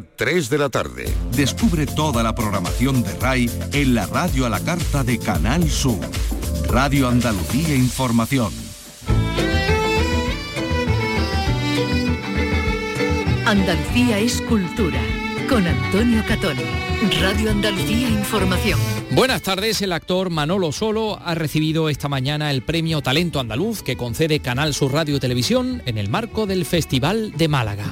3 de la tarde. Descubre toda la programación de RAI en la radio a la carta de Canal Sur. Radio Andalucía Información. Andalucía es cultura. Con Antonio Catoni. Radio Andalucía Información. Buenas tardes, el actor Manolo Solo ha recibido esta mañana el premio Talento Andaluz que concede Canal Sur Radio y Televisión en el marco del Festival de Málaga.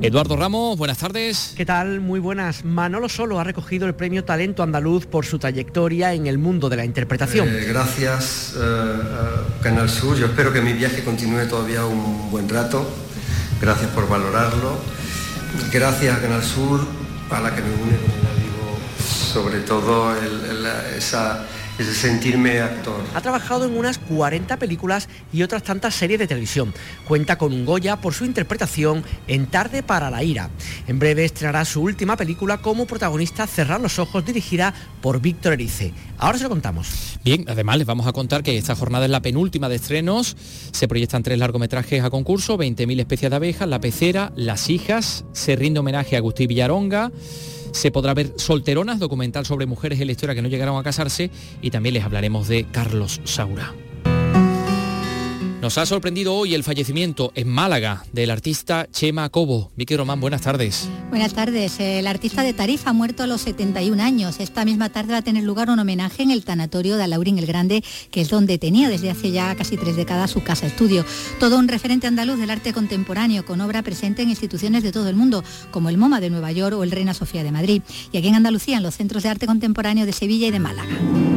Eduardo Ramos, buenas tardes. ¿Qué tal? Muy buenas. Manolo Solo ha recogido el premio Talento Andaluz por su trayectoria en el mundo de la interpretación. Eh, gracias eh, Canal Sur. Yo espero que mi viaje continúe todavía un buen rato. Gracias por valorarlo. Gracias a Canal Sur, a la que me une, como digo, sobre todo esa es sentirme actor. Ha trabajado en unas 40 películas y otras tantas series de televisión. Cuenta con un Goya por su interpretación en Tarde para la Ira. En breve estrenará su última película como protagonista Cerrar los Ojos, dirigida por Víctor Erice. Ahora se lo contamos. Bien, además les vamos a contar que esta jornada es la penúltima de estrenos. Se proyectan tres largometrajes a concurso, 20.000 especies de abejas, La Pecera, Las Hijas, se rinde homenaje a Agustín Villaronga se podrá ver Solteronas, documental sobre mujeres en la historia que no llegaron a casarse, y también les hablaremos de Carlos Saura. Nos ha sorprendido hoy el fallecimiento en Málaga del artista Chema Cobo. Vicky Román, buenas tardes. Buenas tardes. El artista de Tarifa ha muerto a los 71 años. Esta misma tarde va a tener lugar un homenaje en el tanatorio de Alaurín el Grande, que es donde tenía desde hace ya casi tres décadas su casa estudio. Todo un referente andaluz del arte contemporáneo, con obra presente en instituciones de todo el mundo, como el MoMA de Nueva York o el Reina Sofía de Madrid. Y aquí en Andalucía, en los centros de arte contemporáneo de Sevilla y de Málaga.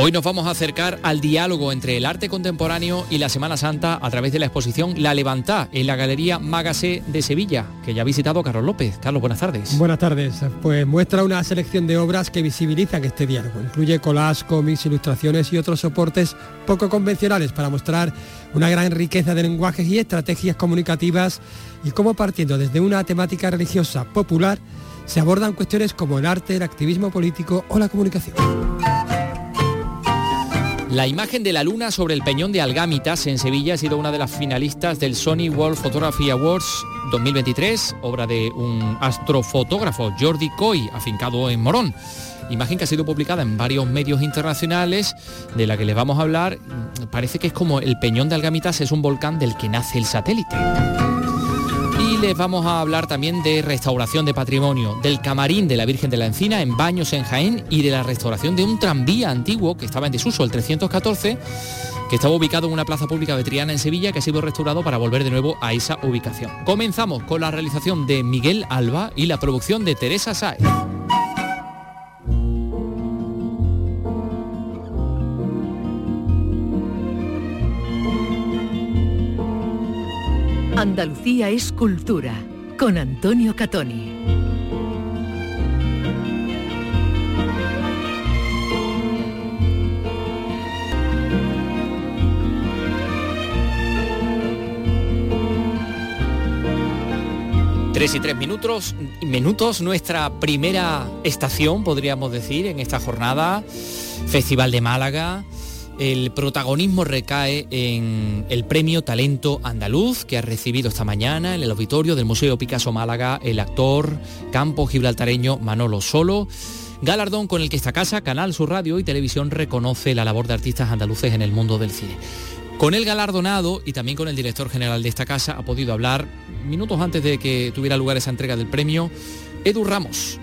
Hoy nos vamos a acercar al diálogo entre el arte contemporáneo y la Semana Santa a través de la exposición La Levantá en la Galería Magase de Sevilla, que ya ha visitado Carlos López. Carlos, buenas tardes. Buenas tardes. Pues muestra una selección de obras que visibilizan este diálogo. Incluye collages, cómics, ilustraciones y otros soportes poco convencionales para mostrar una gran riqueza de lenguajes y estrategias comunicativas y cómo partiendo desde una temática religiosa popular se abordan cuestiones como el arte, el activismo político o la comunicación. La imagen de la luna sobre el peñón de Algámitas en Sevilla ha sido una de las finalistas del Sony World Photography Awards 2023, obra de un astrofotógrafo, Jordi Coy, afincado en Morón. Imagen que ha sido publicada en varios medios internacionales, de la que les vamos a hablar. Parece que es como el peñón de Algámitas es un volcán del que nace el satélite les vamos a hablar también de restauración de patrimonio, del camarín de la Virgen de la Encina en Baños en Jaén y de la restauración de un tranvía antiguo que estaba en desuso, el 314, que estaba ubicado en una plaza pública de Triana en Sevilla, que ha sido restaurado para volver de nuevo a esa ubicación. Comenzamos con la realización de Miguel Alba y la producción de Teresa Saez. Andalucía es cultura con Antonio Catoni. Tres y tres minutos, minutos, nuestra primera estación, podríamos decir, en esta jornada, Festival de Málaga, el protagonismo recae en el premio Talento Andaluz que ha recibido esta mañana en el auditorio del Museo Picasso Málaga el actor campo gibraltareño Manolo Solo. Galardón con el que esta casa, Canal Sur Radio y Televisión reconoce la labor de artistas andaluces en el mundo del cine. Con el galardonado y también con el director general de esta casa ha podido hablar minutos antes de que tuviera lugar esa entrega del premio Edu Ramos.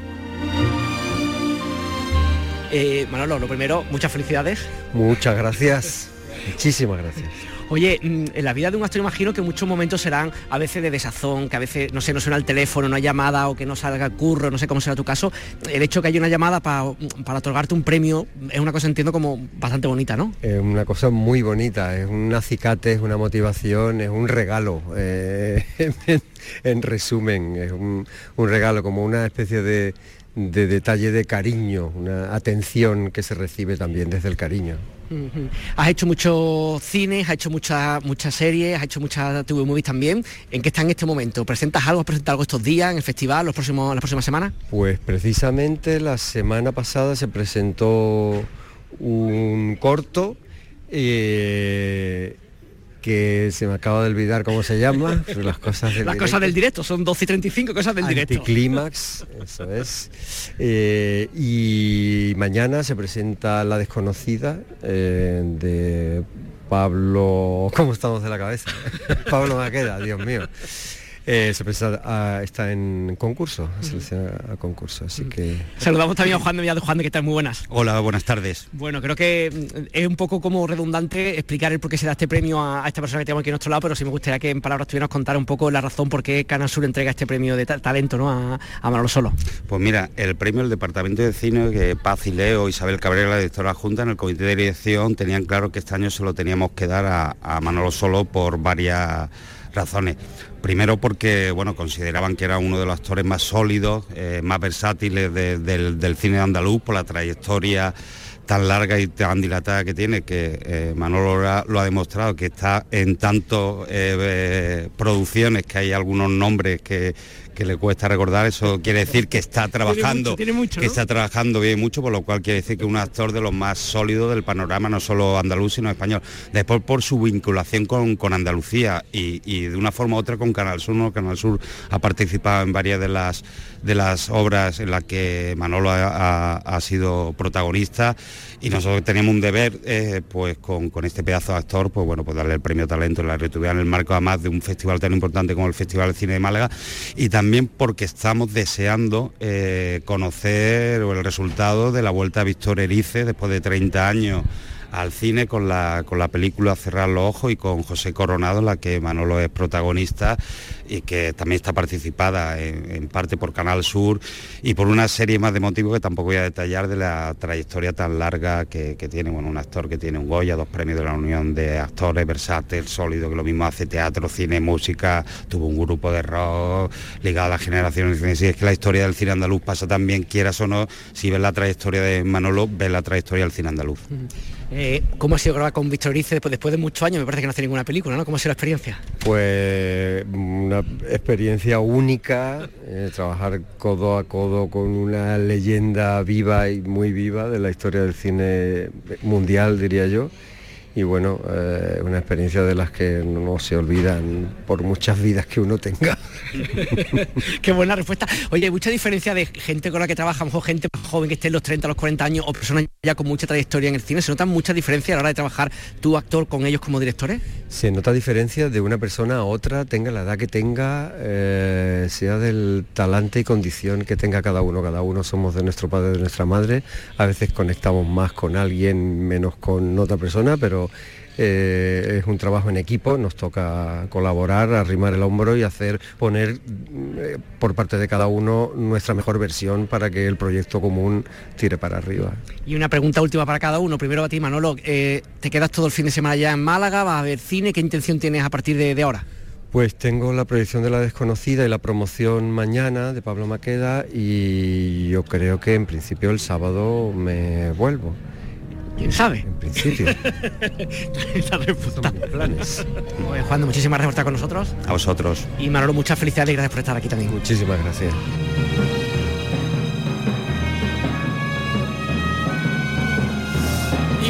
Eh, Manolo, lo primero, muchas felicidades. Muchas gracias. Muchísimas gracias. Oye, mm, en la vida de un actor imagino que muchos momentos serán a veces de desazón, que a veces, no sé, no suena el teléfono, no hay llamada o que no salga el curro, no sé cómo será tu caso. El hecho que haya una llamada para, otorgarte un premio es una cosa, entiendo, como bastante bonita, ¿no? Es una cosa muy bonita, es un acicate, es una motivación, es un regalo. Eh, en, resumen, es un regalo, como una especie de de detalle de cariño, una atención que se recibe también desde el cariño. Has hecho muchos cines, has hecho muchas muchas series, has hecho muchas TV movies también. ¿En qué está en este momento? ¿Presentas algo? ¿Has presentado algo estos días en el festival, los próximos, las próximas semanas? Pues precisamente la semana pasada se presentó un corto eh, que se me acaba de olvidar cómo se llama, las cosas del Las directo. cosas del directo, son 12 y 35 cosas del directo. Anticlímax, eso es. Eh, y mañana se presenta La desconocida eh, de Pablo... ¿Cómo estamos de la cabeza? Pablo Maqueda, Dios mío. Eh, se presenta, ah, está en concurso, selecciona a concurso, así que... Saludamos también a Juan de Villado, Juan de que están muy buenas. Hola, buenas tardes. Bueno, creo que mm, es un poco como redundante explicar el por qué se da este premio a, a esta persona que tenemos aquí a nuestro lado, pero sí me gustaría que en palabras tuvieras contar un poco la razón por qué Canal Sur entrega este premio de ta- talento ¿no? a, a Manolo Solo. Pues mira, el premio del Departamento de Cine, que Paz y Leo, Isabel Cabrera, la directora junta, en el comité de dirección tenían claro que este año se lo teníamos que dar a, a Manolo Solo por varias razones. Primero porque bueno, consideraban que era uno de los actores más sólidos, eh, más versátiles de- del, del cine andaluz por la trayectoria tan larga y tan dilatada que tiene, que eh, Manolo lo ha, lo ha demostrado, que está en tantas producciones que hay algunos nombres que, que le cuesta recordar, eso quiere decir que está trabajando, mucho, tiene mucho, que está trabajando bien mucho, por lo cual quiere decir que es un actor de los más sólidos del panorama, no solo andaluz, sino español. Después por su vinculación con, con Andalucía y, y de una forma u otra con Canal Sur, ¿no? Canal Sur ha participado en varias de las de las obras en las que Manolo ha, ha- ha sido protagonista y nosotros tenemos un deber eh, pues con, con este pedazo de actor pues bueno pues darle el premio talento en la Retubia en el marco además de un festival tan importante como el Festival de Cine de Málaga y también porque estamos deseando eh, conocer el resultado de la vuelta a Víctor Erice después de 30 años al cine con la, con la película Cerrar los Ojos y con José Coronado, la que Manolo es protagonista y que también está participada en, parte por Canal Sur y por una serie más de motivos que tampoco voy a detallar de la trayectoria tan larga que, tiene, bueno, un actor que tiene un Goya, dos premios de la Unión de Actores, versátil, sólido, que lo mismo hace teatro, cine, música, tuvo un grupo de rock ligado a la generación. Si es que la historia del cine andaluz pasa también, quieras o no, si ves la trayectoria de Manolo, ves la trayectoria del cine andaluz. Eh, ¿Cómo ha sido grabar con Víctor Erice después, después de muchos años? Me parece que no hace ninguna película, ¿no? ¿Cómo ha sido la experiencia? Pues una experiencia única, eh, trabajar codo a codo con una leyenda viva y muy viva de la historia del cine mundial, diría yo. Y bueno, eh, una experiencia de las que no se olvidan por muchas vidas que uno tenga. Qué buena respuesta. Oye, hay mucha diferencia de gente con la que trabaja, a lo mejor gente más joven que esté en los 30, los 40 años, o personas ya con mucha trayectoria en el cine. ¿Se notan muchas diferencias a la hora de trabajar tu actor con ellos como directores? Se nota diferencia de una persona a otra, tenga la edad que tenga, eh, sea del talante y condición que tenga cada uno. Cada uno somos de nuestro padre, de nuestra madre. A veces conectamos más con alguien, menos con otra persona, pero eh, es un trabajo en equipo. Nos toca colaborar, arrimar el hombro y hacer, poner eh, por parte de cada uno nuestra mejor versión para que el proyecto común tire para arriba. Y una pregunta última para cada uno. Primero a ti, Manolo. eh, ¿Te quedas todo el fin de semana ya en Málaga? ¿Vas a ver cine? ¿Qué intención tienes a partir de, de ahora? Pues tengo la proyección de La Desconocida y la promoción mañana de Pablo Maqueda y yo creo que en principio el sábado me vuelvo. ¿Quién sabe? En principio. Planes. Pues, Juan, muchísimas gracias por estar con nosotros. A vosotros. Y Manolo, muchas felicidades y gracias por estar aquí también. Muchísimas gracias.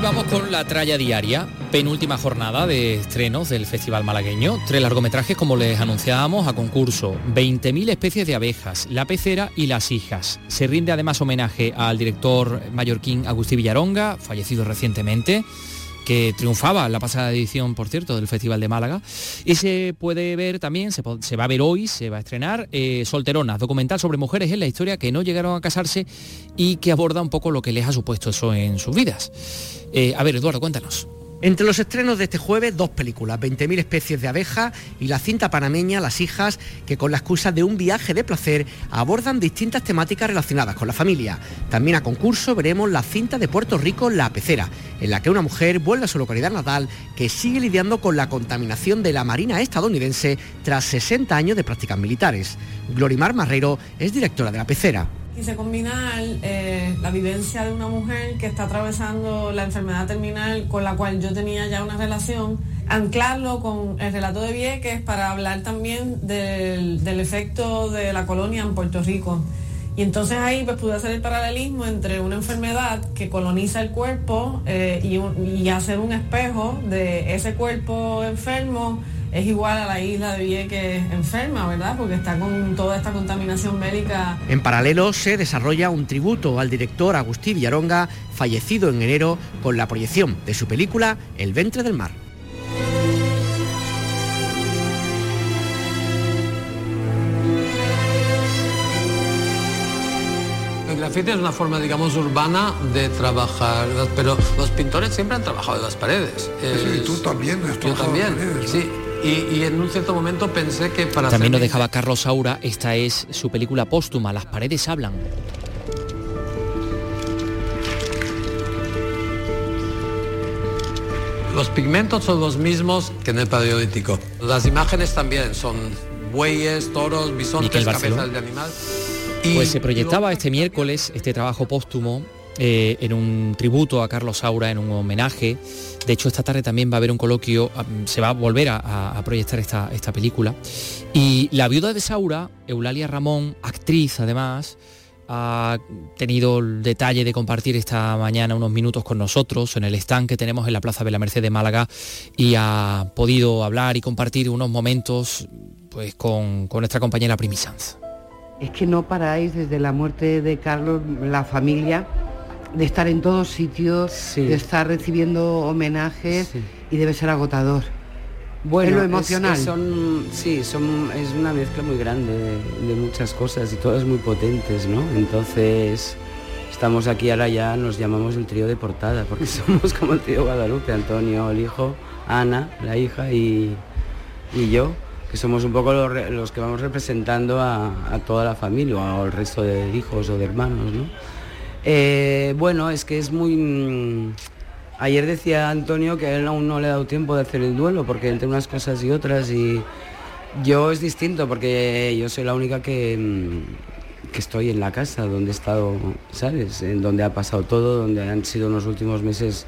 Vamos con la tralla diaria, penúltima jornada de estrenos del Festival Malagueño. Tres largometrajes, como les anunciábamos, a concurso. 20.000 especies de abejas, la pecera y las hijas. Se rinde además homenaje al director mallorquín Agustín Villaronga, fallecido recientemente que triunfaba la pasada edición, por cierto, del Festival de Málaga. Y se puede ver también, se va a ver hoy, se va a estrenar eh, Solteronas, documental sobre mujeres en la historia que no llegaron a casarse y que aborda un poco lo que les ha supuesto eso en sus vidas. Eh, a ver, Eduardo, cuéntanos. Entre los estrenos de este jueves, dos películas, 20.000 especies de abeja y la cinta panameña Las hijas, que con la excusa de un viaje de placer abordan distintas temáticas relacionadas con la familia. También a concurso veremos la cinta de Puerto Rico La Pecera, en la que una mujer vuelve a su localidad natal que sigue lidiando con la contaminación de la Marina estadounidense tras 60 años de prácticas militares. Glorimar Marrero es directora de La Pecera. Quise combinar eh, la vivencia de una mujer que está atravesando la enfermedad terminal con la cual yo tenía ya una relación, anclarlo con el relato de Vieques para hablar también del, del efecto de la colonia en Puerto Rico. Y entonces ahí pues pude hacer el paralelismo entre una enfermedad que coloniza el cuerpo eh, y, hacer un espejo de ese cuerpo enfermo es igual a la isla de Vieques enferma, ¿verdad? Porque está con toda esta contaminación médica. En paralelo se desarrolla un tributo al director Agustín Villaronga, fallecido en enero, con la proyección de su película El ventre del mar. grafiti es una forma, digamos, urbana de trabajar, pero los pintores siempre han trabajado en las paredes. Sí, tú también has Yo también, sí. Y, en un cierto momento pensé que para... También nos dejaba Carlos Saura, esta es su película póstuma, Las paredes hablan. Los pigmentos son los mismos que en el periódico. Las imágenes también son bueyes, toros, bisontes, cabezas de animal. Pues se proyectaba este miércoles este trabajo póstumo eh, en un tributo a Carlos Saura, en un homenaje. De hecho, esta tarde también va a haber un coloquio, se va a volver a, proyectar esta, película. Y la viuda de Saura, Eulalia Ramón, actriz además, ha tenido el detalle de compartir esta mañana unos minutos con nosotros en el stand que tenemos en la Plaza de la Merced de Málaga y ha podido hablar y compartir unos momentos pues, con, con nuestra compañera Primi Sanz. Es que no paráis desde la muerte de Carlos, la familia, de estar en todos sitios, de estar recibiendo homenajes y debe ser agotador. Bueno, lo emocional. son, sí, son, es una mezcla muy grande de, muchas cosas y todas muy potentes, ¿no? Entonces, estamos aquí ahora ya, nos llamamos el trío de portada, porque somos como el trío Guadalupe, Antonio, el hijo, Ana, la hija y, y yo somos un poco los, que vamos representando a, toda la familia o al resto de hijos o de hermanos. ¿no? Eh, bueno, es que es muy... Mm, ayer decía Antonio que a él aún no le ha dado tiempo de hacer el duelo porque entre unas cosas y otras y yo es distinto porque yo soy la única que, mm, que estoy en la casa donde he estado, ¿sabes? En donde ha pasado todo, donde han sido unos últimos meses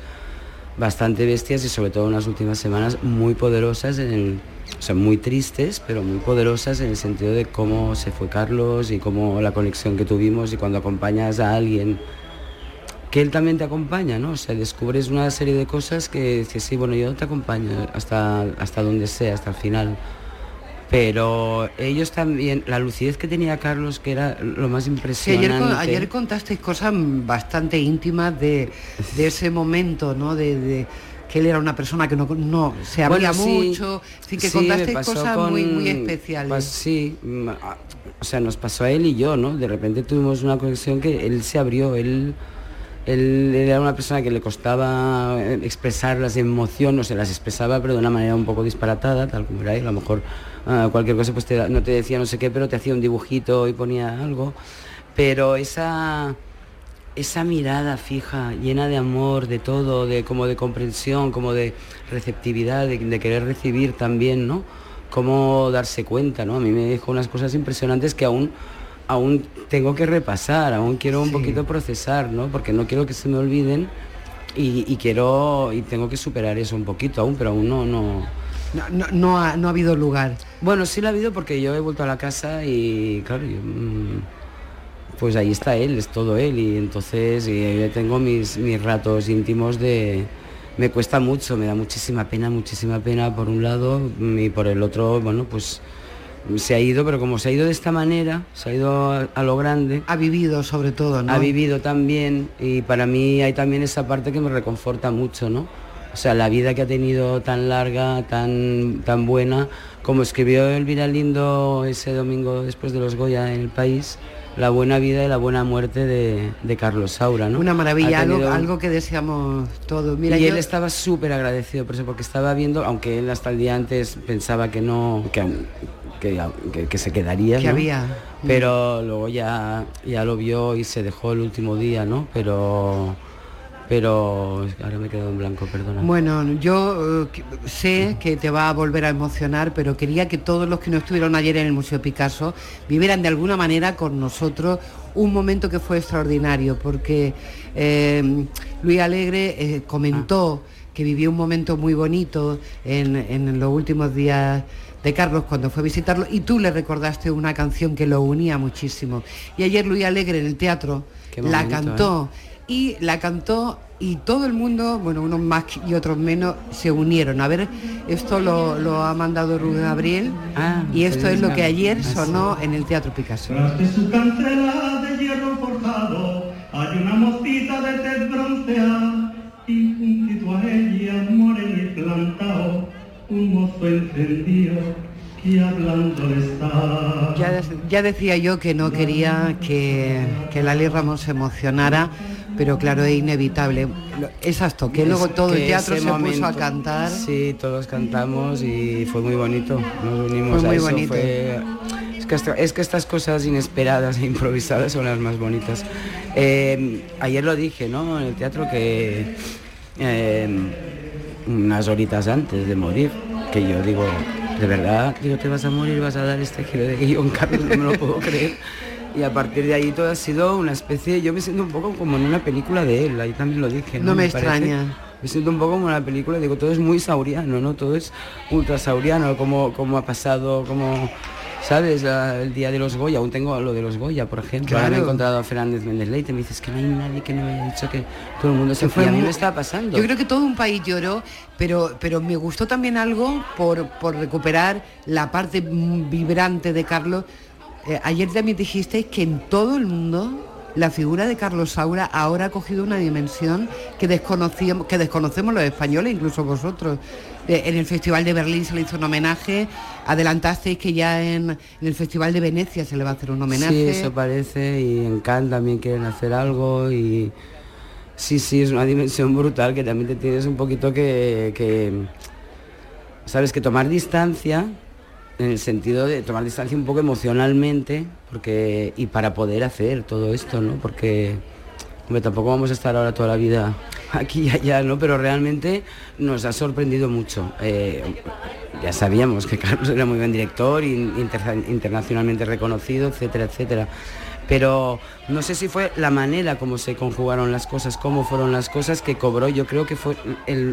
bastante bestias y sobre todo unas últimas semanas muy poderosas en el o sea, muy tristes, pero muy poderosas en el sentido de cómo se fue Carlos y cómo la conexión que tuvimos y cuando acompañas a alguien que él también te acompaña, ¿no? O sea, descubres una serie de cosas que dices, sí, bueno, yo te acompaño hasta, hasta donde sea, hasta el final. Pero ellos también, la lucidez que tenía Carlos, que era lo más impresionante. ayer, ayer, contasteis cosas bastante íntimas de, ese momento, ¿no? de que él era una persona que no, no se abría mucho, sí, que contaste cosas muy, muy especiales. Pues, sí, mm, o sea, nos pasó a él y yo, ¿no? De repente tuvimos una conexión que él se abrió, él, él, era una persona que le costaba eh, expresar las emociones, o se las expresaba, pero de una manera un poco disparatada, tal como era él, a lo mejor ah, cualquier cosa pues no te decía no sé qué, pero te hacía un dibujito y ponía algo. Pero esa esa mirada fija, llena de amor, de todo, de como de comprensión, como de receptividad, de, querer recibir también, ¿no? Cómo darse cuenta, ¿no? A mí me dejó unas cosas impresionantes que aún aún tengo que repasar, aún quiero un poquito procesar, ¿no? Porque no quiero que se me olviden y, quiero y tengo que superar eso un poquito aún, pero aún no no no, ha, habido lugar. Bueno, sí lo ha habido porque yo he vuelto a la casa y claro, yo, mm, pues ahí está él, es todo él y entonces yo tengo mis, mis ratos íntimos de... Me cuesta mucho, me da muchísima pena, muchísima pena por un lado y por el otro, bueno, pues se ha ido, pero como se ha ido de esta manera, se ha ido a, lo grande. Ha vivido sobre todo, ¿no? Ha vivido también y para mí hay también esa parte que me reconforta mucho, ¿no? O sea, la vida que ha tenido tan larga, tan, tan buena, como escribió Elvira Lindo ese domingo después de los Goya en el país, la buena vida y la buena muerte de, Carlos Saura, ¿no? Una maravilla, algo, que deseamos todos. Mira, y él estaba súper agradecido por eso, porque estaba viendo, aunque él hasta el día antes pensaba que no, que, que, se quedaría, que había. Pero luego ya, ya lo vio y se dejó el último día, ¿no? Pero pero ahora me he quedado en blanco, perdona. Bueno, yo eh, sé que te va a volver a emocionar, pero quería que todos los que no estuvieron ayer en el Museo Picasso vivieran de alguna manera con nosotros un momento que fue extraordinario, porque eh, Luis Alegre eh, comentó que vivió un momento muy bonito en, los últimos días de Carlos cuando fue a visitarlo y tú le recordaste una canción que lo unía muchísimo. Y ayer Luis Alegre en el teatro la cantó ¿eh? Y la cantó y todo el mundo, bueno, unos más y otros menos, se unieron. A ver, esto lo, ha mandado Rubén Gabriel ah, y esto es lo que ayer ah, sonó en el Teatro Picasso. su cancela de hierro forjado hay una mosquita de tez bronceada y juntito a ella moreno y plantado un mozo encendido que hablando está. Ya, ya decía yo que no quería que, que Lali Ramos se emocionara pero claro, es inevitable. Es esto, que luego todo el teatro se puso a cantar. Sí, todos cantamos y fue muy bonito. Nos unimos fue muy bonito. Es, que estas cosas inesperadas e improvisadas son las más bonitas. Eh, ayer lo dije, ¿no? En el teatro que eh, unas horitas antes de morir, que yo digo, de verdad, digo, te vas a morir, vas a dar este giro de guion, Carlos, no me lo puedo creer y a partir de ahí todo ha sido una especie, yo me siento un poco como en una película de él, ahí también lo dije. No, me, extraña. Me siento un poco como en una película, digo, todo es muy sauriano, ¿no? Todo es ultra sauriano, como, como ha pasado, como... ¿Sabes? el día de los Goya, aún tengo lo de los Goya, por ejemplo. Ahora he encontrado a Fernández Méndez Leite, me dices que no hay nadie que no me haya dicho que todo el mundo se, fue. A mí me está pasando. Yo creo que todo un país lloró, pero, pero me gustó también algo por, por recuperar la parte vibrante de Carlos eh, ayer también dijisteis que en todo el mundo la figura de Carlos Saura ahora ha cogido una dimensión que desconocíamos, que desconocemos los españoles, incluso vosotros. Eh, en el Festival de Berlín se le hizo un homenaje, adelantasteis que ya en, el Festival de Venecia se le va a hacer un homenaje. Sí, eso parece, y en Cannes también quieren hacer algo y sí, sí, es una dimensión brutal que también te tienes un poquito que, que sabes, que tomar distancia en el sentido de tomar distancia un poco emocionalmente porque y para poder hacer todo esto, ¿no? Porque tampoco vamos a estar ahora toda la vida aquí y allá, ¿no? Pero realmente nos ha sorprendido mucho. Eh, ya sabíamos que Carlos era muy buen director, internacionalmente reconocido, etcétera, etcétera pero no sé si fue la manera como se conjugaron las cosas, cómo fueron las cosas que cobró, yo creo que fue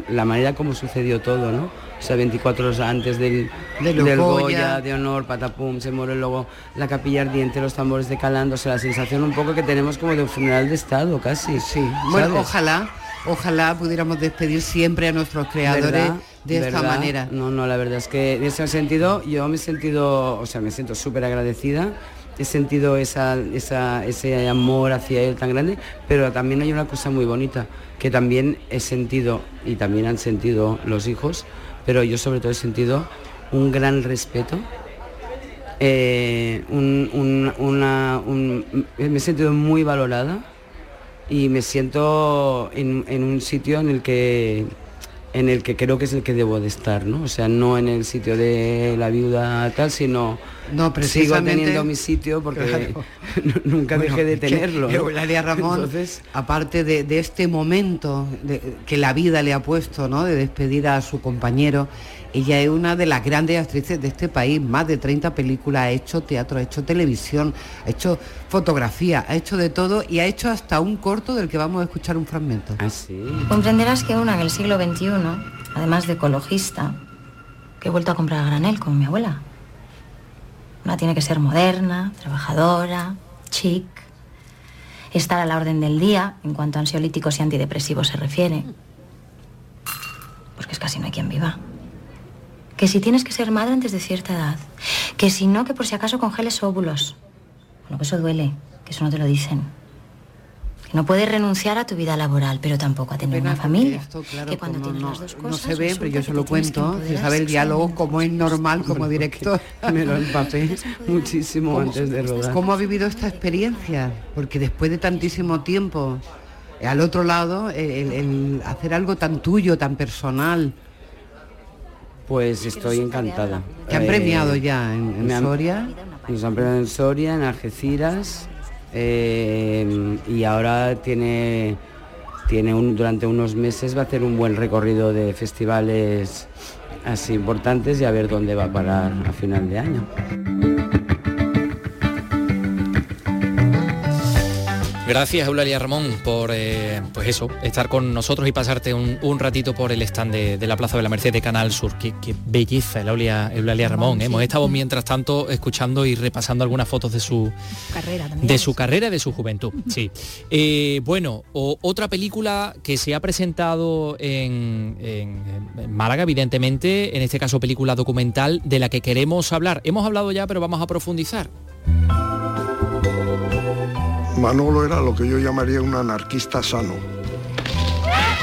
la manera como sucedió todo, ¿no? O sea, 24 horas antes del, del Goya, de honor, patapum, se muere luego la capilla ardiente, los tambores de calando, o sea, la sensación un poco que tenemos como de un funeral de Estado, casi. Sí, bueno, ojalá, ojalá pudiéramos despedir siempre a nuestros creadores. de esta manera. No, no, la verdad es que en ese sentido yo me he sentido, o sea, me siento súper agradecida he sentido esa, ese amor hacia él tan grande, pero también hay una cosa muy bonita que también he sentido y también han sentido los hijos, pero yo sobre todo he sentido un gran respeto. Eh, una, me he sentido muy valorada y me siento en un sitio en el que en el que creo que es el que debo de estar, ¿no? O sea, no en el sitio de la viuda tal, sino no, sigo teniendo mi sitio porque nunca dejé de tenerlo. Que, Ramón, Entonces, aparte de, este momento que la vida le ha puesto, ¿no? De despedir a su compañero, ella es una de las grandes actrices de este país, más de 30 películas, ha hecho teatro, ha hecho televisión, ha hecho fotografía, ha hecho de todo y ha hecho hasta un corto del que vamos a escuchar un fragmento. Ah, Comprenderás que una en el siglo XXI, además de ecologista, que he vuelto a comprar a granel con mi abuela. Una tiene que ser moderna, trabajadora, chic, estar a la orden del día en cuanto a ansiolíticos y antidepresivos se refiere. Porque es casi no hay quien viva que si tienes que ser madre antes de cierta edad, que si no, que por si acaso congeles óvulos. Bueno, que eso duele, que eso no te lo dicen. Que no puedes renunciar a tu vida laboral, pero tampoco a tener una familia. que cuando tienes no, las dos cosas, no se ve, pero yo se lo cuento. Se sabe el diálogo como es normal como director. Me lo empapé muchísimo antes de rodar. ¿Cómo ha vivido esta experiencia? Porque después de tantísimo tiempo, al otro lado, el hacer algo tan tuyo, tan personal, pues estoy encantada. ¿Te han premiado eh, ya en, Soria? Nos han premiado en Soria, en Algeciras eh, y ahora tiene, tiene un, durante unos meses va a hacer un buen recorrido de festivales así importantes y a ver dónde va a parar a final de año. Gracias Eulalia Ramón por eh, pues eso, estar con nosotros y pasarte un, ratito por el stand de, la Plaza de la Merced de Canal Sur. Qué, belleza Eulalia, Eulalia Ramón. Hemos estado mientras tanto escuchando y repasando algunas fotos de su carrera también. De su carrera, de su juventud. Sí. Eh, bueno, otra película que se ha presentado en, en Málaga, evidentemente, en este caso película documental de la que queremos hablar. Hemos hablado ya, pero vamos a profundizar. Manolo era lo que yo llamaría un anarquista sano.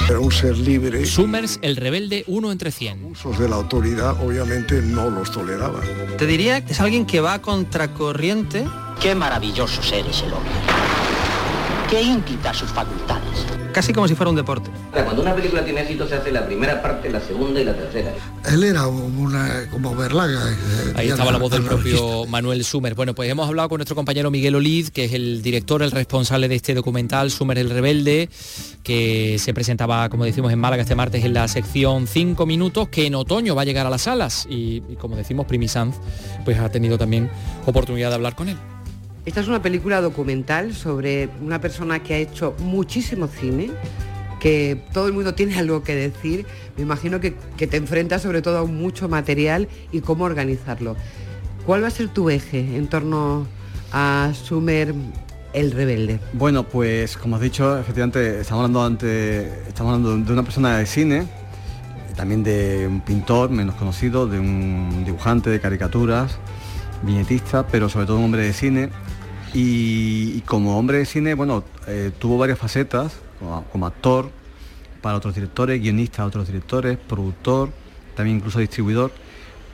Era un ser libre. Summers, el rebelde, uno entre cien. Usos de la autoridad obviamente no los toleraba. Te diría que es alguien que va a contracorriente. Qué maravilloso ser ese hombre. Qué ínquita sus facultades casi como si fuera un deporte. Cuando una película tiene éxito se hace la primera parte, la segunda y la tercera. Él era una, como Berlaga. Eh, Ahí estaba la voz del propio Manuel Sumer. Bueno, pues hemos hablado con nuestro compañero Miguel Olid, que es el director, el responsable de este documental, Sumer el Rebelde, que se presentaba, como decimos, en Málaga este martes en la sección 5 minutos, que en otoño va a llegar a las salas. Y, como decimos, Primi Sanz, pues ha tenido también oportunidad de hablar con él. Esta es una película documental sobre una persona que ha hecho muchísimo cine, que todo el mundo tiene algo que decir. Me imagino que, te enfrentas sobre todo a mucho material y cómo organizarlo. ¿Cuál va a ser tu eje en torno a Sumer el rebelde? Bueno, pues como has dicho, efectivamente estamos hablando ante, estamos hablando de una persona de cine, también de un pintor menos conocido, de un dibujante de caricaturas, viñetista, pero sobre todo un hombre de cine y, como hombre de cine, bueno, eh, tuvo varias facetas, como, actor, para otros directores, guionista a otros directores, productor, también incluso distribuidor.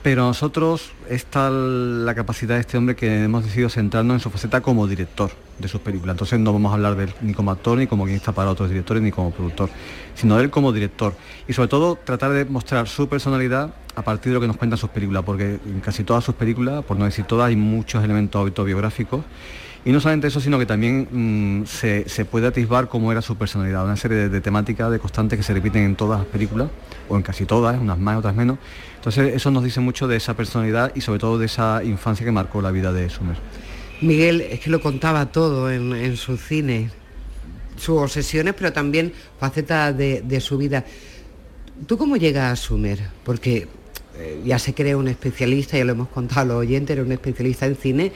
Pero nosotros está la capacidad de este hombre que hemos decidido centrarnos en su faceta como director de sus películas. Entonces no vamos a hablar de él ni como actor, ni como guionista para otros directores, ni como productor, sino de él como director. Y sobre todo tratar de mostrar su personalidad a partir de lo que nos cuentan sus películas, porque en casi todas sus películas, por no decir todas, hay muchos elementos autobiográficos y no solamente eso, sino que también mm, se, puede atisbar cómo era su personalidad, una serie de, temáticas, de constantes que se repiten en todas las películas, o en casi todas, unas más, otras menos. Entonces eso nos dice mucho de esa personalidad y sobre todo de esa infancia que marcó la vida de Sumer. Miguel, es que lo contaba todo en, su cine, sus obsesiones, pero también facetas de, su vida. ¿Tú cómo llegas a Sumer? Porque eh, ya se cree un especialista, ya lo hemos contado a los oyentes, era un especialista en cine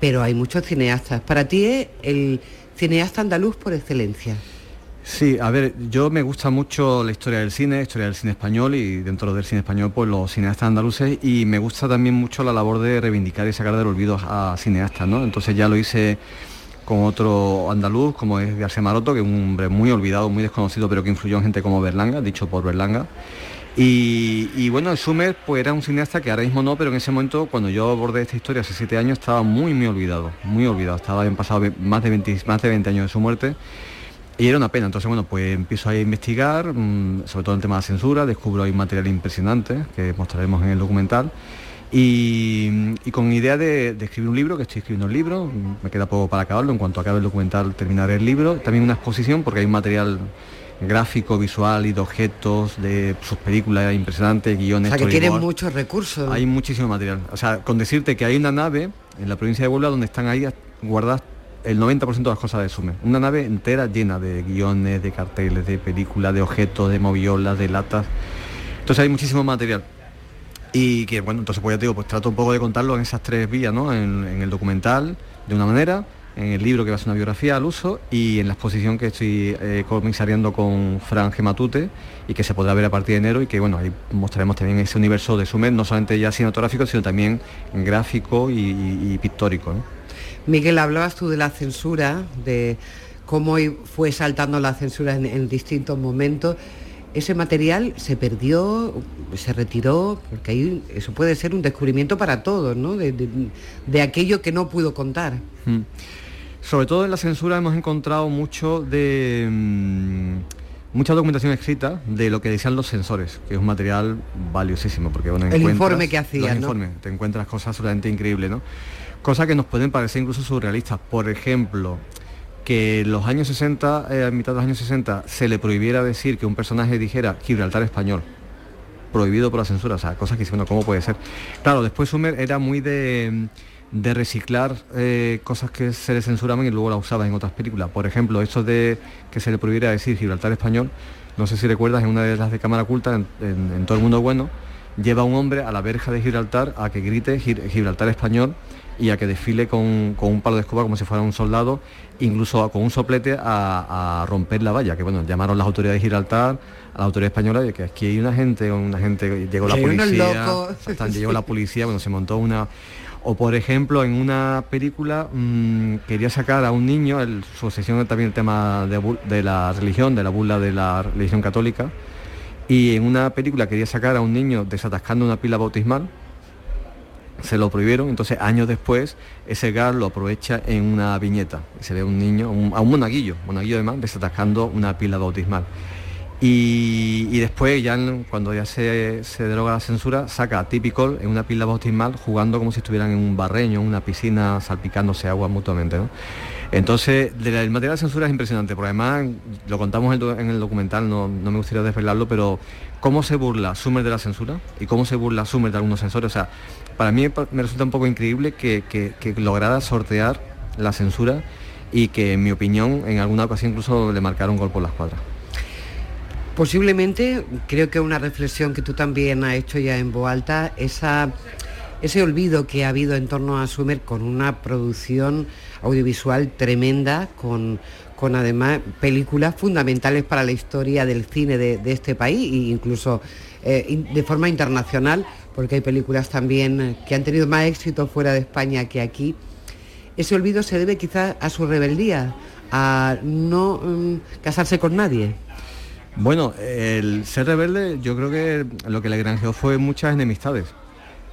pero hay muchos cineastas. Para ti es el cineasta andaluz por excelencia. Sí, a ver, yo me gusta mucho la historia del cine, historia del cine español y dentro del cine español pues los cineastas andaluces y me gusta también mucho la labor de reivindicar y sacar del olvido a cineastas, ¿no? Entonces ya lo hice con otro andaluz como es García Maroto, que es un hombre muy olvidado, muy desconocido, pero que influyó en gente como Berlanga, dicho por Berlanga. Y, bueno, Sumer pues era un cineasta que ahora mismo no, pero en ese momento cuando yo abordé esta historia hace siete años estaba muy muy olvidado, muy olvidado, estaba en pasado más de 20, más de 20 años de su muerte. Y era una pena, entonces bueno, pues empiezo a investigar, mm, sobre todo el tema de censura, descubro ahí material impresionante que mostraremos en el documental. Y, con idea de, de, escribir un libro, que estoy escribiendo un libro, me queda poco para acabarlo, en cuanto acabe el documental terminaré el libro, también una exposición porque hay un material gráfico, visual y de objetos de sus películas impresionantes, guiones. O sea, que tienen muchos recursos. Hay muchísimo material. O sea, con decirte que hay una nave en la provincia de Huelva donde están ahí guardadas el 90% de las cosas de Sumer. Una nave entera llena de guiones, de carteles, de películas, de objetos, de moviolas, de latas. Entonces hay muchísimo material. Y que bueno, entonces pues ya te digo, pues trato un poco de contarlo en esas tres vías, ¿no? en el documental, de una manera, en el libro que va a ser una biografía al uso y en la exposición que estoy eh, comisariando con Fran Gematute y que se podrá ver a partir de enero y que bueno, ahí mostraremos también ese universo de Sumer, no solamente ya cinematográfico, sino también gráfico y, pictórico. Miguel, hablabas tú de la censura, de cómo fue saltando la censura en, distintos momentos. Ese material se perdió, se retiró, porque ahí eso puede ser un descubrimiento para todos, ¿no? De, aquello que no pudo contar. Mm. Sobre todo en la censura hemos encontrado mucho de... Mm, mucha documentación escrita de lo que decían los sensores, que es un material valiosísimo, porque bueno, el informe que hacían, ¿no? te encuentras cosas absolutamente increíbles, ¿no? Cosas que nos pueden parecer incluso surrealistas. Por ejemplo, que en los años 60, eh, a mitad de los años 60, se le prohibiera decir que un personaje dijera Gibraltar español, prohibido por la censura, o sea, cosas que dicen, bueno, ¿cómo puede ser? Claro, después Sumer era muy de de reciclar eh, cosas que se le censuraban y luego las usaban en otras películas. Por ejemplo, eso de que se le prohibiera decir Gibraltar español, no sé si recuerdas, en una de las de cámara oculta, en, Todo el Mundo Bueno, lleva a un hombre a la verja de Gibraltar a que grite Gibraltar español y a que desfile con, un palo de escoba como si fuera un soldado, incluso con un soplete a, romper la valla, que bueno, llamaron las autoridades de Gibraltar, a la autoridad española, y que aquí hay una gente, una gente, llegó la policía, llegó la policía, bueno, se montó una... O por ejemplo, en una película mm, quería sacar a un niño, su obsesión también el tema de, la religión, de la burla de la religión católica, y en una película quería sacar a un niño desatascando una pila bautismal, se lo prohibieron, entonces años después ese gas lo aprovecha en una viñeta, se ve un niño, a un monaguillo, monaguillo además, desatascando una pila bautismal. Y, después, ya cuando ya se, droga la censura, saca a Typical en una pila bautismal jugando como si estuvieran en un barreño, en una piscina, salpicándose agua mutuamente. Entonces, el material de censura es impresionante, porque además, lo contamos en el documental, no, me gustaría desvelarlo, pero cómo se burla Sumer de la censura y cómo se burla Sumer de algunos censores. O sea, para mí me resulta un poco increíble que, que lograra sortear la censura y que, en mi opinión, en alguna ocasión incluso le marcara un golpe por la escuadra. Posiblemente, creo que una reflexión que tú también has hecho ya en voz alta, esa, ese olvido que ha habido en torno a Sumer con una producción audiovisual tremenda, con, además películas fundamentales para la historia del cine de, este país e incluso eh, de forma internacional, porque hay películas también que han tenido más éxito fuera de España que aquí. Ese olvido se debe quizás a su rebeldía, a no mm, casarse con nadie. Bueno, el ser rebelde yo creo que lo que le granjeó fue muchas enemistades,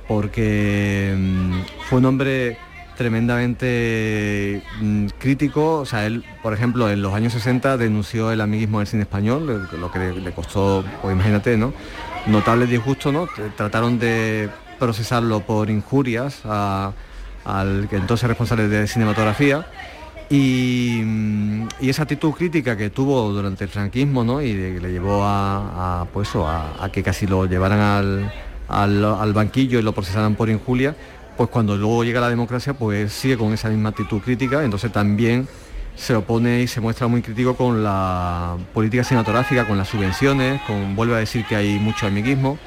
porque mm, fue un hombre tremendamente mm, crítico, o sea, él, por ejemplo, en los años 60 denunció el amiguismo del cine español, lo que le, costó, pues imagínate, ¿no? Notable disgusto, ¿no? Trataron de procesarlo por injurias al que entonces responsable de cinematografía y, esa actitud crítica que tuvo durante el franquismo ¿no? y le llevó a, pues a, que casi lo llevaran al, banquillo y lo procesaran por injuria, pues cuando luego llega la democracia pues sigue con esa misma actitud crítica, entonces también se opone y se muestra muy crítico con la política cinematográfica, con las subvenciones, con vuelve a decir que hay mucho amiguismo.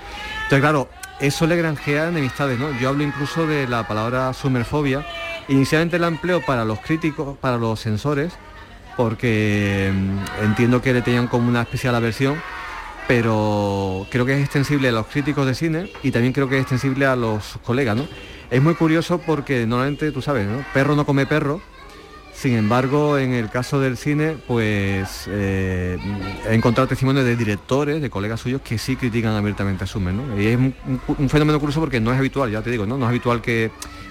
Entonces claro, eso le granjea enemistades, ¿no? Yo hablo incluso de la palabra sumerfobia, Inicialmente la empleo para los críticos, para los sensores, porque mm, entiendo que le tenían como una especial aversión, pero creo que es extensible a los críticos de cine y también creo que es extensible a los colegas, ¿no? Es muy curioso porque normalmente, tú sabes, ¿no? Perro no come perro, sin embargo, en el caso del cine, pues eh, he encontrado testimonios de directores, de colegas suyos que sí critican abiertamente a Sumer, ¿no? Y es un, fenómeno curioso porque no es habitual, ya te digo, ¿no? No es habitual que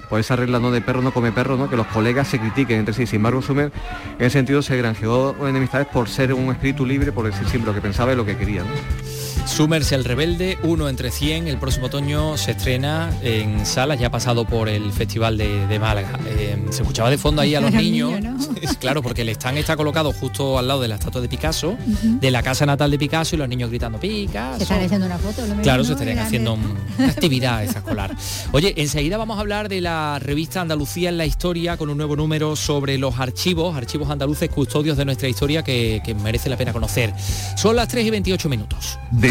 por esa regla no de perro no come perro, ¿no? que los colegas se critiquen entre sí. Sin embargo, Sumer en ese sentido se granjeó enemistades por ser un espíritu libre, por decir siempre lo que pensaba y lo que quería. Summers el Rebelde, uno entre 100, el próximo otoño se estrena en salas, ya ha pasado por el Festival de, Málaga. Eh, se escuchaba de fondo ahí a los niños, claro, porque el stand está colocado justo al lado de la estatua de Picasso, de la casa natal de Picasso y los niños gritando Picasso. Se están haciendo una foto, Claro, se estarían haciendo una actividad esa escolar. Oye, enseguida vamos a hablar de la revista Andalucía en la historia con un nuevo número sobre los archivos, archivos andaluces custodios de nuestra historia que, que merece la pena conocer. Son las 3 y 28 minutos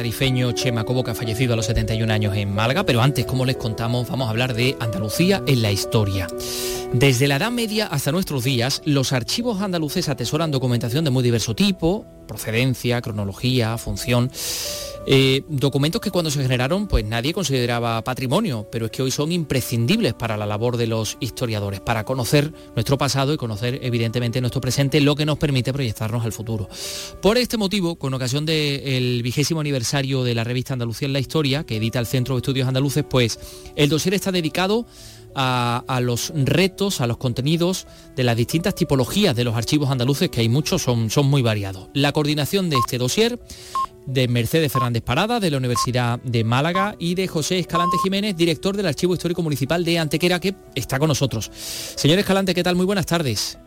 Tarifeño Chema Cobo, que ha fallecido a los 71 años en Málaga, pero antes, como les contamos, vamos a hablar de Andalucía en la historia. Desde la Edad Media hasta nuestros días, los archivos andaluces atesoran documentación de muy diverso tipo, procedencia, cronología, función. Eh, documentos que cuando se generaron pues nadie consideraba patrimonio, pero es que hoy son imprescindibles para la labor de los historiadores, para conocer nuestro pasado y conocer evidentemente nuestro presente, lo que nos permite proyectarnos al futuro. Por este motivo, con ocasión del vigésimo aniversario de la revista Andalucía en la Historia, que edita el Centro de Estudios Andaluces, pues el dossier está dedicado a, los retos, a los contenidos de las distintas tipologías de los archivos andaluces, que hay muchos, son, son muy variados. La coordinación de este dossier de Mercedes Fernández Parada, de la Universidad de Málaga, y de José Escalante Jiménez, director del Archivo Histórico Municipal de Antequera, que está con nosotros. Señor Escalante, ¿qué tal? Muy buenas tardes.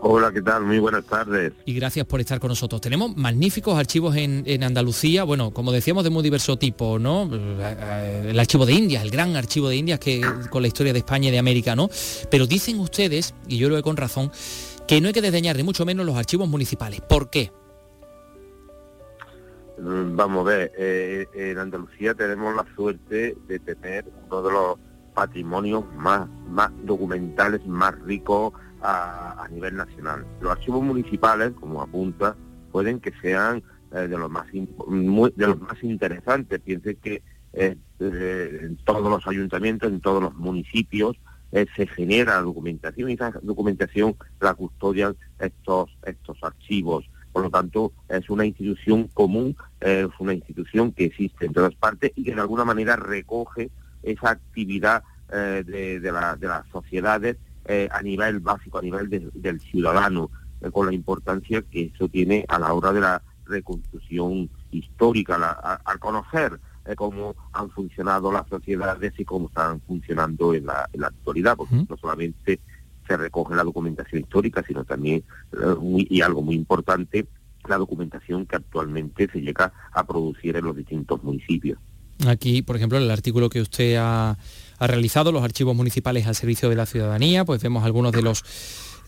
Hola, ¿qué tal? Muy buenas tardes. Y gracias por estar con nosotros. Tenemos magníficos archivos en, Andalucía, bueno, como decíamos, de muy diverso tipo, ¿no? El archivo de Indias, el gran archivo de Indias que con la historia de España y de América, ¿no? Pero dicen ustedes, y yo lo veo con razón, que no hay que desdeñar ni mucho menos los archivos municipales. ¿Por qué? Mm, vamos a ver, eh, en Andalucía tenemos la suerte de tener uno de los patrimonios más, más documentales, más ricos a, nivel nacional. Los archivos municipales, como apunta, pueden que sean eh, de los más de los más interesantes. Piense que eh, en todos los ayuntamientos, en todos los municipios, se genera documentación y esa documentación la custodian estos estos archivos por lo tanto, es una institución común, es una institución que existe en todas partes y que de alguna manera recoge esa actividad eh, de, las sociedades eh, a nivel básico, a nivel del ciudadano, eh, con la importancia que eso tiene a la hora de la reconstrucción histórica, al conocer cómo han funcionado las sociedades y cómo están funcionando en la, actualidad, porque no solamente se recoge la documentación histórica, sino también, eh, y algo muy importante, la documentación que actualmente se llega a producir en los distintos municipios. Aquí, por ejemplo, en el artículo que usted ha, ha realizado, los archivos municipales al servicio de la ciudadanía, pues vemos algunos de los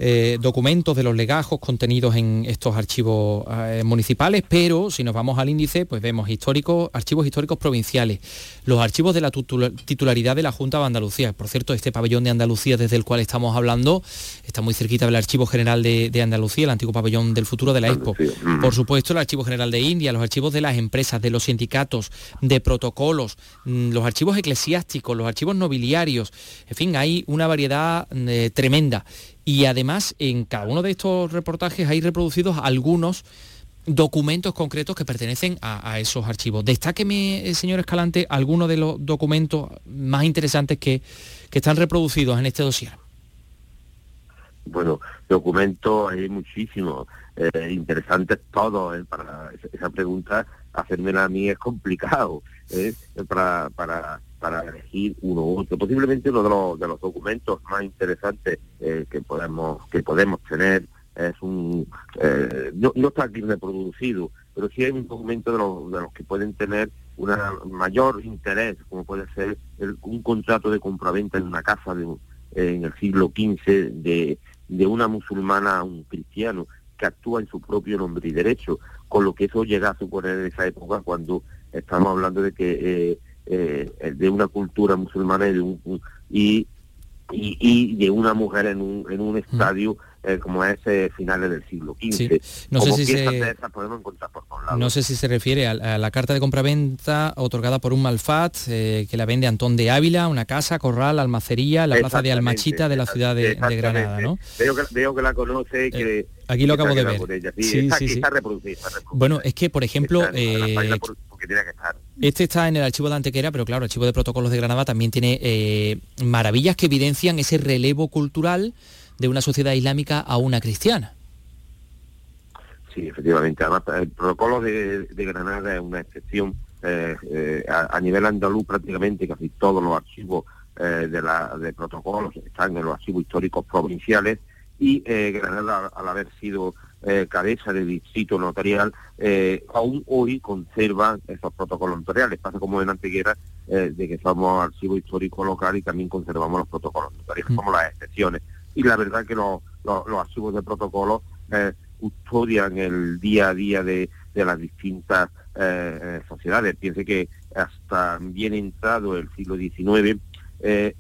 eh, documentos de los legajos contenidos en estos archivos eh, municipales, pero si nos vamos al índice, pues vemos históricos, archivos históricos provinciales, los archivos de la titularidad de la Junta de Andalucía. Por cierto, este pabellón de Andalucía desde el cual estamos hablando está muy cerquita del Archivo General de, Andalucía, el antiguo pabellón del futuro de la Expo. Por supuesto, el Archivo General de India, los archivos de las empresas, de los sindicatos, de protocolos, mm, los archivos eclesiásticos, los archivos nobiliarios, en fin, hay una variedad eh, tremenda. Y además en cada uno de estos reportajes hay reproducidos algunos documentos concretos que pertenecen a, esos archivos. Destáqueme, eh, señor Escalante, algunos de los documentos más interesantes que, están reproducidos en este dossier. Bueno, documentos hay muchísimos, eh, interesantes todos. Eh, para esa pregunta, hacérmela a mí es complicado para, para para elegir uno u otro. Posiblemente uno de los, de los documentos más interesantes eh, que podemos que podemos tener es un eh, no, está aquí reproducido, pero sí hay un documento de los, de los que pueden tener un mayor interés, como puede ser un contrato de compraventa en una casa de, en el siglo XV de, de una musulmana a un cristiano que actúa en su propio nombre y derecho, con lo que eso llega a suponer en esa época cuando estamos hablando de que eh, eh, de una cultura musulmana y de, un, y, y, de una mujer en un, en un estadio eh, como es eh, finales del siglo XV. No, sé si se... no sé si se refiere a, la carta de compraventa otorgada por un malfat que la vende Antón de Ávila, una casa, corral, almacería, la plaza de Almachita de la ciudad de, Granada. ¿no? Veo, que, la conoce que... Aquí lo acabo de ver. Sí, sí, sí, Bueno, es que, por ejemplo, este está en el archivo de Antequera, pero claro, el archivo de protocolos de Granada también tiene eh, maravillas que evidencian ese relevo cultural de una sociedad islámica a una cristiana. Sí, efectivamente. Además, el protocolo de, Granada es una excepción. Eh, eh, a, nivel andaluz prácticamente casi todos los archivos de, la, de protocolos están en los archivos históricos provinciales y Granada, al haber sido eh, cabeza de distrito notarial, eh, aún hoy conserva esos protocolos notariales. Pasa como en Anteguera, eh, de que somos archivo histórico local y también conservamos los protocolos notariales, como las excepciones. Y la verdad que los, archivos de protocolos custodian el día a día de, las distintas sociedades. Piense que hasta bien entrado el siglo XIX,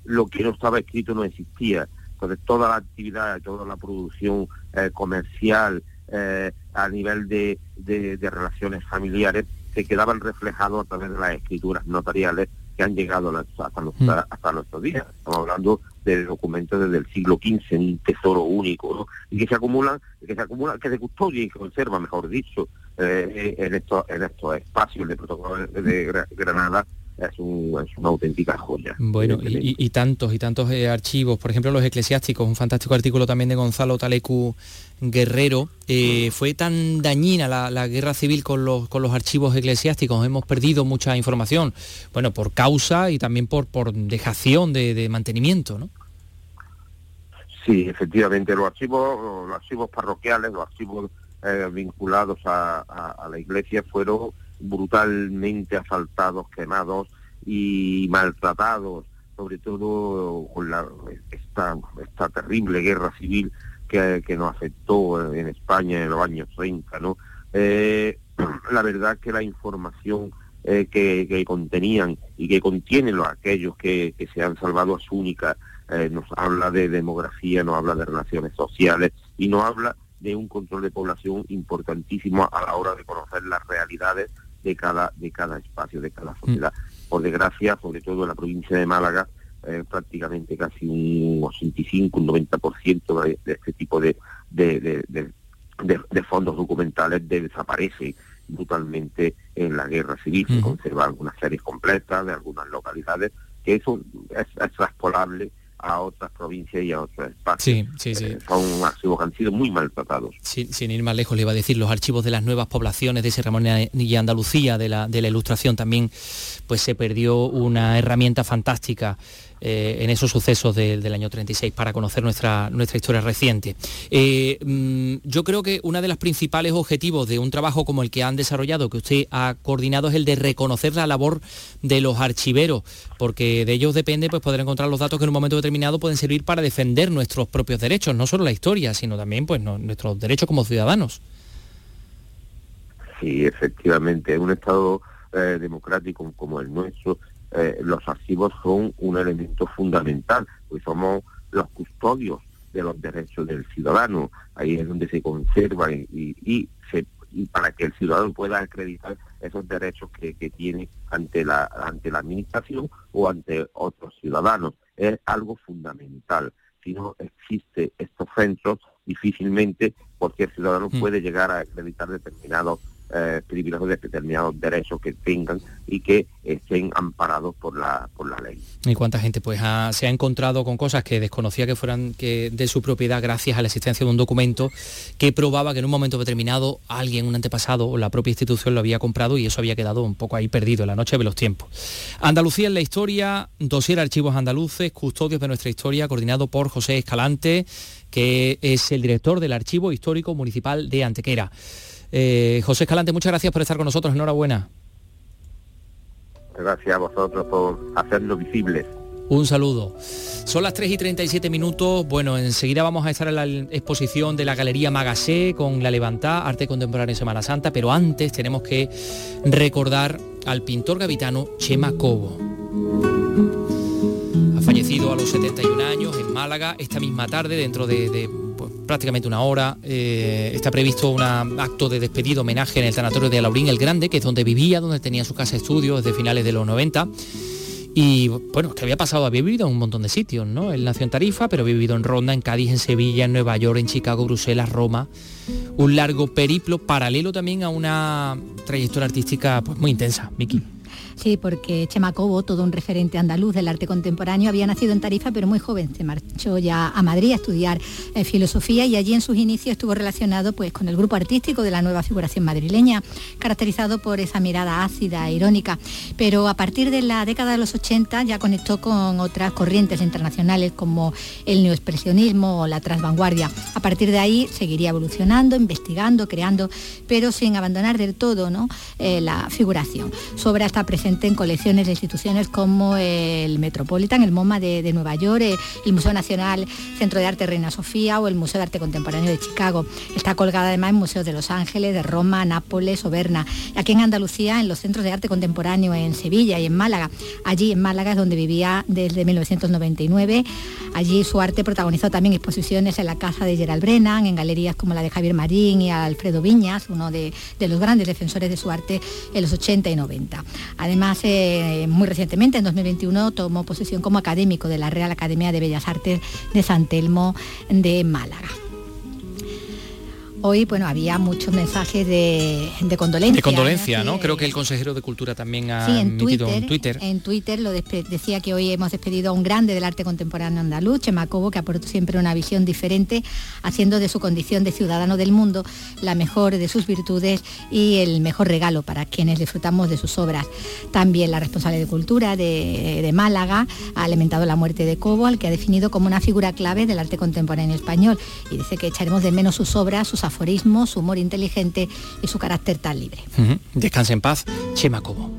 lo que no estaba escrito no existía. Entonces toda la actividad, toda la producción comercial eh, a nivel de, de, relaciones familiares se quedaban reflejados a través de las escrituras notariales que han llegado hasta, los, mm. hasta nuestros días. Estamos hablando de documentos desde el siglo XV, un tesoro único, y que se acumulan, que se acumulan, que se custodia y se conserva, mejor dicho, eh, en estos en estos espacios de protocolo de Granada es, una auténtica joya. Bueno, y, tantos y tantos eh, archivos, por ejemplo los eclesiásticos, un fantástico artículo también de Gonzalo Talecu Guerrero. Eh, ¿Fue tan dañina la, guerra civil con los, con los archivos eclesiásticos? Hemos perdido mucha información, bueno, por causa y también por, por dejación de, mantenimiento, ¿no? Sí, efectivamente, los archivos, los archivos parroquiales, los archivos eh, vinculados a la iglesia fueron brutalmente asaltados, quemados y maltratados, sobre todo con la, esta, esta terrible guerra civil que, nos afectó en España en los años 30. ¿no? Eh, la verdad que la información eh, que, contenían y que contienen los, aquellos que, se han salvado su única, eh, nos habla de demografía, nos habla de relaciones sociales y nos habla de un control de población importantísimo a la hora de conocer las realidades de cada, de cada espacio, de cada sociedad. Mm. Por desgracia, sobre todo en la provincia de Málaga, eh, prácticamente casi un 85, un 90% de, de este tipo de, de, de, fondos documentales desaparece brutalmente en la guerra civil. Se conservan algunas series completas de algunas localidades, que eso es, es a otras provincias y a otros espacios. Sí, sí, sí. Eh, son archivos que han sido muy maltratados. sin ir más lejos, le iba a decir, los archivos de las nuevas poblaciones de Sierra Morena y Andalucía, de la, de la ilustración también, pues se perdió una herramienta fantástica eh, en esos sucesos del año 36 para conocer nuestra, nuestra historia reciente. Eh, mm, yo creo que uno de los principales objetivos de un trabajo como el que han desarrollado, que usted ha coordinado, es el de reconocer la labor de los archiveros, porque de ellos depende pues, poder encontrar los datos que en un momento determinado pueden servir para defender nuestros propios derechos, no solo la historia, sino también pues, nuestros derechos como ciudadanos. Sí, efectivamente, un Estado eh, democrático como el nuestro eh, los archivos son un elemento fundamental, porque somos los custodios de los derechos del ciudadano. Ahí es donde se conservan y, para que el ciudadano pueda acreditar esos derechos que, tiene ante la, ante la administración o ante otros ciudadanos. Es algo fundamental. Si no existe estos centros, difícilmente cualquier ciudadano mm. puede llegar a acreditar determinados eh, privilegios de determinados derechos que tengan y que estén amparados por la, por la ley. ¿Y cuánta gente pues se ha encontrado con cosas que desconocía que fueran que de su propiedad gracias a la existencia de un documento que probaba que en un momento determinado alguien, un antepasado o la propia institución lo había comprado y eso había quedado un poco ahí perdido en la noche de los tiempos? Andalucía en la historia, dossier archivos andaluces, custodios de nuestra historia, coordinado por José Escalante, que es el director del Archivo Histórico Municipal de Antequera. Eh, José Escalante, muchas gracias por estar con nosotros, enhorabuena. Gracias a vosotros por hacerlo visible. Un saludo. Son las 3 y 37 minutos. Bueno, enseguida vamos a estar en la exposición de la Galería Magasé con La Levantá, Arte Contemporáneo en Semana Santa, pero antes tenemos que recordar al pintor gavitano Chema Cobo. Ha fallecido a los 71 años en Málaga esta misma tarde, dentro de prácticamente una hora. Eh, está previsto un acto de despedido homenaje en el Tanatorio de Alaurín el Grande, que es donde vivía, donde tenía su casa de estudio desde finales de los 90. Y bueno, que había pasado, había vivido en un montón de sitios, ¿no? Él nació en Tarifa, pero había vivido en Ronda, en Cádiz, en Sevilla, en Nueva York, en Chicago, Bruselas, Roma. Un largo periplo paralelo también a una trayectoria artística pues, muy intensa, Miki. Sí, porque Chema Cobo, todo un referente andaluz del arte contemporáneo, había nacido en Tarifa, pero muy joven. Se marchó ya a Madrid a estudiar eh, filosofía y allí en sus inicios estuvo relacionado pues, con el grupo artístico de la nueva figuración madrileña, caracterizado por esa mirada ácida e irónica. Pero a partir de la década de los 80 ya conectó con otras corrientes internacionales como el neoexpresionismo o la transvanguardia. A partir de ahí seguiría evolucionando, investigando, creando, pero sin abandonar del todo ¿no? Eh, la figuración. Sobre esta presentación en colecciones de instituciones como el Metropolitan, el MoMA de, Nueva York, el Museo Nacional Centro de Arte Reina Sofía o el Museo de Arte Contemporáneo de Chicago. Está colgada además en museos de Los Ángeles, de Roma, Nápoles o Berna. Aquí en Andalucía, en los centros de arte contemporáneo en Sevilla y en Málaga. Allí en Málaga es donde vivía desde 1999. Allí su arte protagonizó también exposiciones en la casa de Gerald Brennan, en galerías como la de Javier Marín y Alfredo Viñas, uno de, los grandes defensores de su arte en los 80 y 90. Además, eh, muy recientemente, en 2021, tomó posesión como académico de la Real Academia de Bellas Artes de San Telmo de Málaga. Hoy, bueno, había muchos mensajes de, de condolencia. De condolencia, ¿no? Creo que el consejero de Cultura también ha sí, en Twitter, en Twitter. En Twitter lo decía que hoy hemos despedido a un grande del arte contemporáneo andaluz, Chema Cobo, que aportó siempre una visión diferente, haciendo de su condición de ciudadano del mundo la mejor de sus virtudes y el mejor regalo para quienes disfrutamos de sus obras. También la responsable de Cultura de, de Málaga ha alimentado la muerte de Cobo, al que ha definido como una figura clave del arte contemporáneo español y dice que echaremos de menos sus obras, sus aforismo, su humor inteligente y su carácter tan libre. Descanse en paz, Chema Cobo.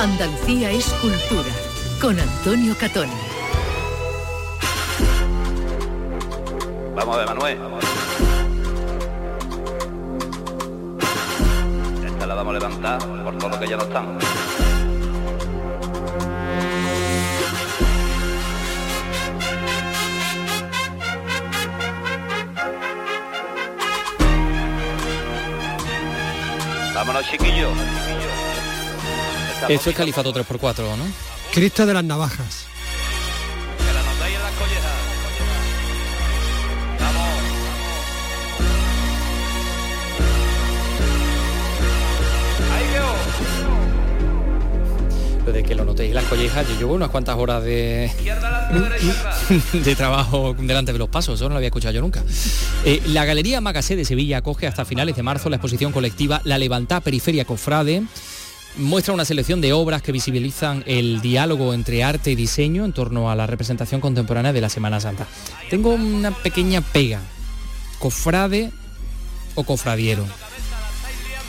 Andalucía es cultura, con Antonio Catón. Vamos a ver, Manuel. La vamos a levantar por todo lo que ya no están. Vámonos, chiquillos. Esto es Califato 3x4, ¿no? Cristo de las Navajas. De que lo notéis las collejas, yo llevo unas cuantas horas de, de trabajo delante de los pasos, eso no lo había escuchado yo nunca. Eh, la Galería Magasé de Sevilla acoge hasta finales de marzo la exposición colectiva La Levantá Periferia Cofrade muestra una selección de obras que visibilizan el diálogo entre arte y diseño en torno a la representación contemporánea de la Semana Santa. Tengo una pequeña pega. ¿Cofrade o cofradiero?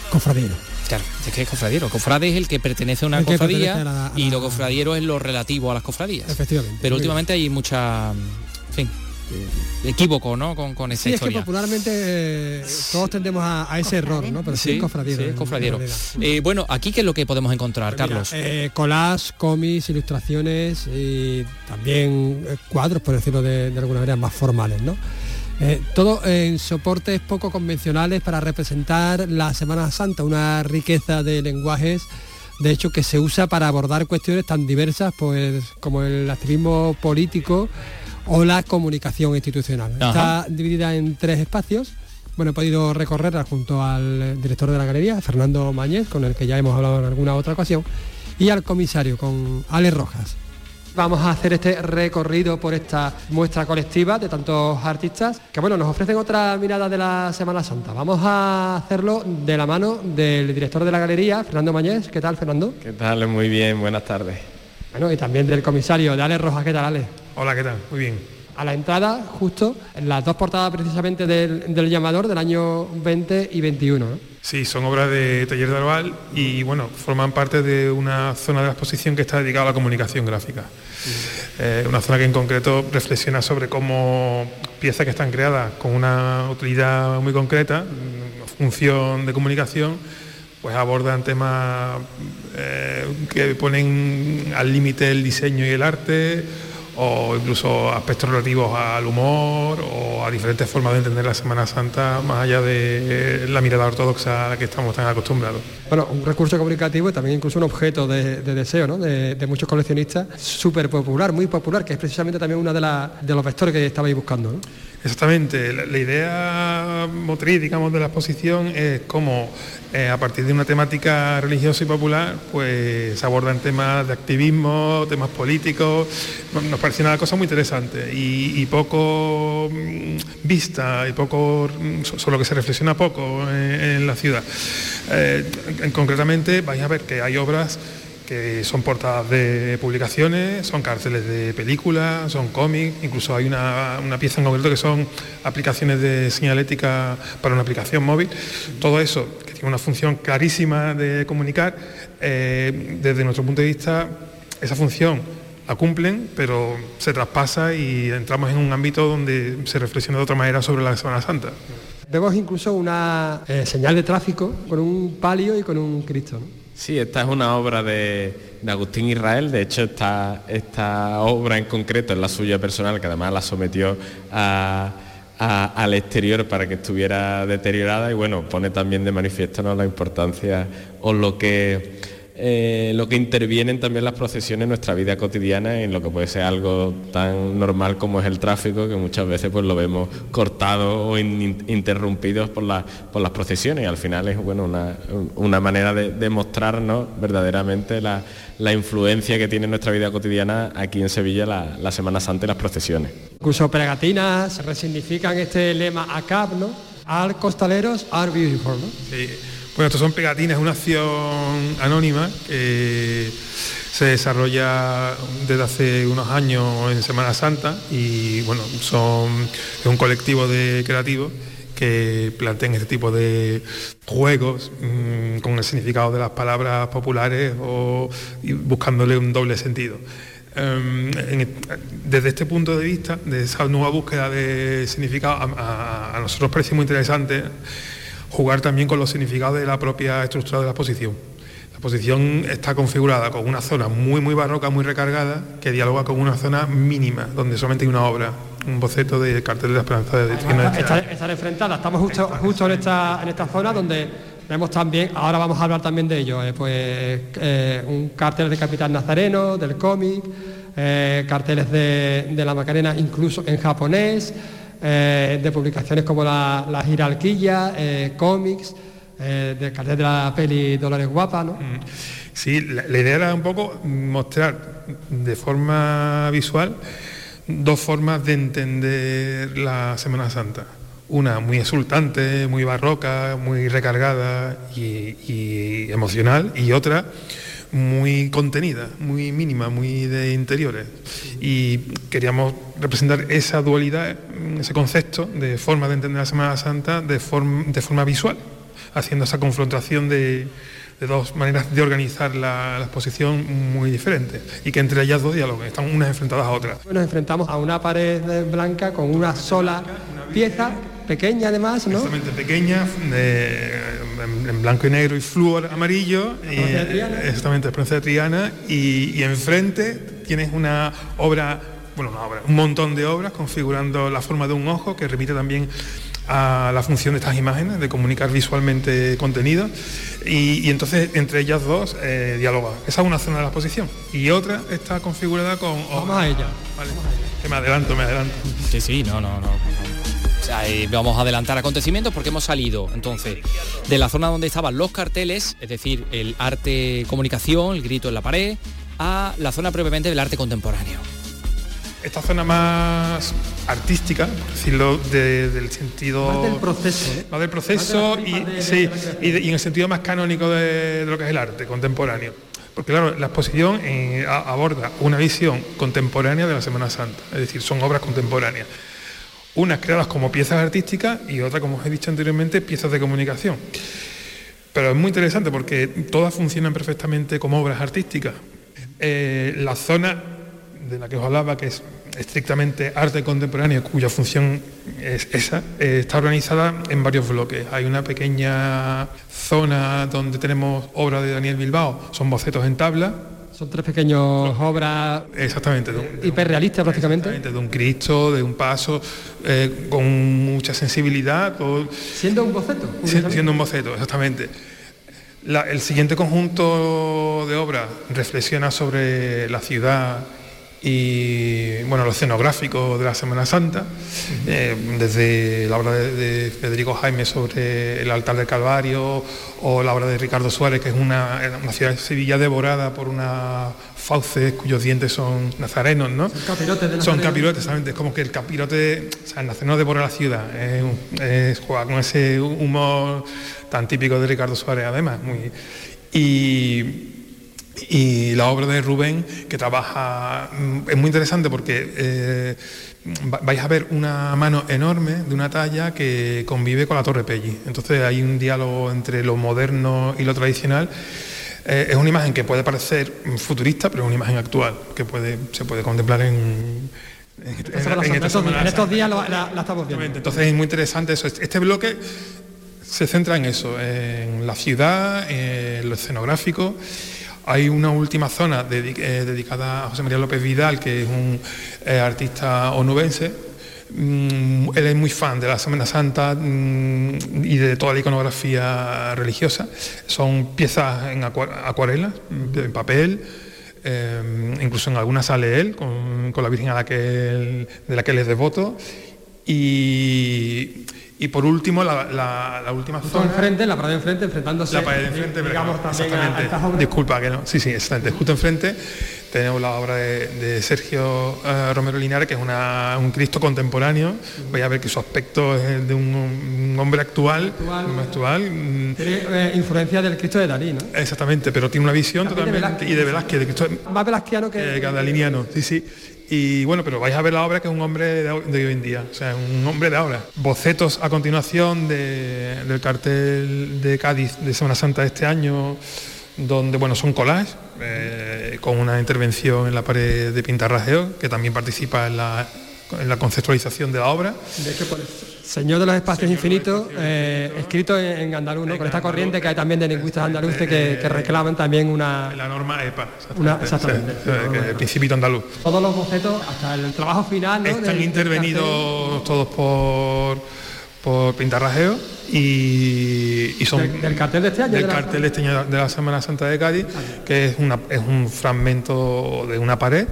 Cofradiero. Claro, es que es cofradiero. Cofrade es el que pertenece a una cofradía y lo cofradiero es lo relativo a las cofradías. Efectivamente. Pero últimamente hay mucha, en fin, eh, equívoco, ¿no? Con, con esa sí, es que popularmente eh, todos tendemos a, ese error, ¿no? Pero sí, es cofradiero. Sí, es cofradiero. Eh, bueno, aquí qué es lo que podemos encontrar, pues Carlos. colas, cómics, ilustraciones y también cuadros, por decirlo de, de alguna manera, más formales, ¿no? Eh, todo en soportes poco convencionales para representar la Semana Santa, una riqueza de lenguajes, de hecho que se usa para abordar cuestiones tan diversas pues, como el activismo político o la comunicación institucional. Está dividida en tres espacios. Bueno, he podido recorrerla junto al director de la galería, Fernando Mañez, con el que ya hemos hablado en alguna otra ocasión, y al comisario, con Ale Rojas. Vamos a hacer este recorrido por esta muestra colectiva de tantos artistas que bueno, nos ofrecen otra mirada de la Semana Santa. Vamos a hacerlo de la mano del director de la galería, Fernando Mañez. ¿Qué tal, Fernando? ¿Qué tal? Muy bien, buenas tardes. Bueno, y también del comisario de Ale Rojas. ¿Qué tal, Ale? Hola, ¿qué tal? Muy bien. A la entrada, justo, en las dos portadas precisamente del, llamador del año 20 y 21. Sí, son obras de Taller de Arbal y bueno, forman parte de una zona de la exposición que está dedicada a la comunicación gráfica. Eh, una zona que en concreto reflexiona sobre cómo piezas que están creadas con una utilidad muy concreta, función de comunicación, pues abordan temas eh, que ponen al límite el diseño y el arte o incluso aspectos relativos al humor o a diferentes formas de entender la Semana Santa más allá de la mirada ortodoxa a la que estamos tan acostumbrados. Bueno, un recurso comunicativo y también incluso un objeto de, deseo ¿no? de, muchos coleccionistas, súper popular, muy popular, que es precisamente también uno de, de los vectores que estabais buscando. ¿no? Exactamente, la, idea motriz, digamos, de la exposición es cómo eh, a partir de una temática religiosa y popular, pues se abordan temas de activismo, temas políticos, nos, parece una cosa muy interesante y, poco mm, vista y poco, mm, solo que se reflexiona poco en, la ciudad. Eh, concretamente vais a ver que hay obras que son portadas de publicaciones, son carteles de películas, son cómics, incluso hay una, pieza en concreto que son aplicaciones de señalética para una aplicación móvil. Todo eso, que tiene una función clarísima de comunicar, eh, desde nuestro punto de vista, esa función la cumplen, pero se traspasa y entramos en un ámbito donde se reflexiona de otra manera sobre la Semana Santa. Vemos incluso una eh, señal de tráfico con un palio y con un Cristo. Sí, esta es una obra de, Agustín Israel, de hecho esta, esta obra en concreto es la suya personal, que además la sometió al exterior para que estuviera deteriorada. Y bueno, pone también de manifiesto la importancia o lo que eh, lo que intervienen también las procesiones en nuestra vida cotidiana, en lo que puede ser algo tan normal como es el tráfico, que muchas veces pues lo vemos cortado o interrumpidos por, por las procesiones. Y al final es bueno, una, manera de, demostrarnos verdaderamente la, influencia que tiene en nuestra vida cotidiana aquí en Sevilla la, Semana Santa y las procesiones. Incluso pegatinas resignifican este lema ACAP, ¿no? Al costaleros are beautiful, ¿no? Sí. Bueno, estos son pegatinas, una acción anónima que se desarrolla desde hace unos años en Semana Santa y bueno, son es un colectivo de creativos que plantean este tipo de juegos mm, con el significado de las palabras populares o buscándole un doble sentido. Em, desde este punto de vista, de esa nueva búsqueda de significado, a nosotros parece muy interesante jugar también con los significados de la propia estructura de la exposición. La exposición está configurada con una zona muy muy barroca, muy recargada, que dialoga con una zona mínima, donde solamente hay una obra, un boceto de cartel de la esperanza de Estar, enfrentada, estamos justo, justo en, esta, en esta zona donde vemos también, ahora vamos a hablar también de ello, eh, pues eh, un cartel de Capitán Nazareno, del cómic, eh, carteles de, de la Macarena incluso en japonés, eh, de publicaciones como la, la Giralquilla, eh, cómics, eh, de cartel de la peli Dolores Guapa, ¿no? Mm. Sí, la, idea era un poco mostrar de forma visual dos formas de entender la Semana Santa. Una muy exultante, muy barroca, muy recargada y emocional, y otra muy contenida, muy mínima, muy de interiores. Y queríamos representar esa dualidad, ese concepto de forma de entender la Semana Santa de, de forma visual, haciendo esa confrontación de, dos maneras de organizar la, exposición muy diferentes y que entre ellas dos diálogos, están unas enfrentadas a otras. Nos enfrentamos a una pared blanca con una sola pieza pequeña además, ¿no? Exactamente, pequeña, en, blanco y negro y flúor amarillo. Y, exactamente, Esperanza de Triana. Y, enfrente tienes una obra, bueno, una obra, un montón de obras configurando la forma de un ojo que remite también a la función de estas imágenes, de comunicar visualmente contenido. Y, entonces entre ellas dos eh, dialoga. Esa es una zona de la exposición. Y otra está configurada con... Vamos a ella. Vale. Que me adelanto, me adelanto. Sí, sí, no, no, no vamos a adelantar acontecimientos porque hemos salido entonces de la zona donde estaban los carteles, es decir, el arte comunicación, el grito en la pared, a la zona propiamente del arte contemporáneo. Esta zona más artística, por decirlo del sentido... Más del proceso. ¿eh? Más del proceso y, sí, y, en el sentido más canónico de, lo que es el arte contemporáneo. Porque claro, la exposición eh, aborda una visión contemporánea de la Semana Santa, es decir, son obras contemporáneas unas creadas como piezas artísticas y otras, como os he dicho anteriormente, piezas de comunicación. Pero es muy interesante porque todas funcionan perfectamente como obras artísticas. Eh, la zona de la que os hablaba, que es estrictamente arte contemporáneo, cuya función es esa, eh, está organizada en varios bloques. Hay una pequeña zona donde tenemos obras de Daniel Bilbao, son bocetos en tabla, son tres pequeñas obras exactamente, hiperrealistas prácticamente. De un Cristo, de un paso, eh, con mucha sensibilidad. Siendo un boceto. Siendo un boceto, exactamente. el siguiente conjunto de obras reflexiona sobre la ciudad y bueno, lo escenográfico de la Semana Santa, eh, desde la obra de, Federico Jaime sobre el altar del Calvario o la obra de Ricardo Suárez, que es una, ciudad de Sevilla devorada por una fauces cuyos dientes son nazarenos, ¿no? Son capirotes, son capirotes es como que el capirote, o sea, el nazareno devora la ciudad, es, juega con ese humor tan típico de Ricardo Suárez además, muy... Y, y la obra de Rubén, que trabaja, mm, es muy interesante porque eh, vais a ver una mano enorme de una talla que convive con la Torre Pelli. Entonces hay un diálogo entre lo moderno y lo tradicional. Eh, es una imagen que puede parecer futurista, pero es una imagen actual, que puede, se puede contemplar en, en, estos, días la, estamos viendo. Entonces es muy interesante eso. Este bloque se centra en eso, en la ciudad, en lo escenográfico hay una última zona eh, dedicada a José María López Vidal, que es un eh, artista onubense. Mm, él es muy fan de la Semana Santa mm, y de toda la iconografía religiosa. Son piezas en acuarela, en papel, eh, incluso en algunas sale él con, la Virgen a la que de la que él es devoto. Y y por último, la, la, última zona... enfrente, la pared de enfrente, enfrentándose... La pared de enfrente, digamos, también a, Disculpa, que no. Sí, sí, exactamente. Justo enfrente tenemos la obra de, Sergio eh, Romero Linares, que es un Cristo contemporáneo. Voy a ver que su aspecto es de un, hombre actual. actual. Tiene eh, influencia del Cristo de Dalí, ¿no? Exactamente, pero tiene una visión totalmente... y de Velázquez, de Cristo... Más velasquiano que... Eh, sí, sí. Y bueno, pero vais a ver la obra que es un hombre de, hoy en día, o sea, un hombre de ahora. Bocetos a continuación del cartel de Cádiz de Semana Santa de este año, donde bueno, son collages, eh, con una intervención en la pared de pintarrajeo, que también participa en la, en la conceptualización de la obra. Señor de los Espacios Infinitos, eh, escrito en, andaluz, con esta corriente que hay también de lingüistas andaluces que, reclaman también una... La norma EPA, exactamente. el principio andaluz. Todos los bocetos, hasta el trabajo final... Están intervenidos todos por, por pintarrajeo y, son... Del, cartel de este año. Del cartel de este año de la Semana Santa de Cádiz, que es, una, es un fragmento de una pared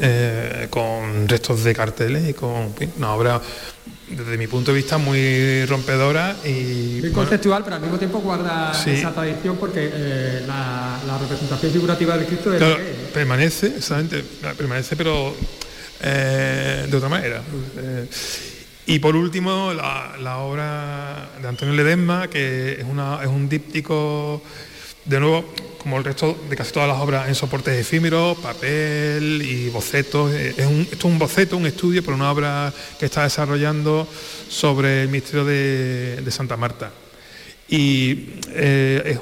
eh, con restos de carteles y con una obra desde mi punto de vista muy rompedora y muy conceptual pero al mismo tiempo guarda esa tradición porque eh, la, representación figurativa del Cristo permanece exactamente permanece pero eh, de otra manera. Eh, y por último la, obra de Antonio Ledesma que es, una, es un díptico de nuevo, como el resto de casi todas las obras en soportes efímeros, papel y bocetos. Eh, es un, esto es un boceto, un estudio por una obra que está desarrollando sobre el misterio de, Santa Marta. Y eh,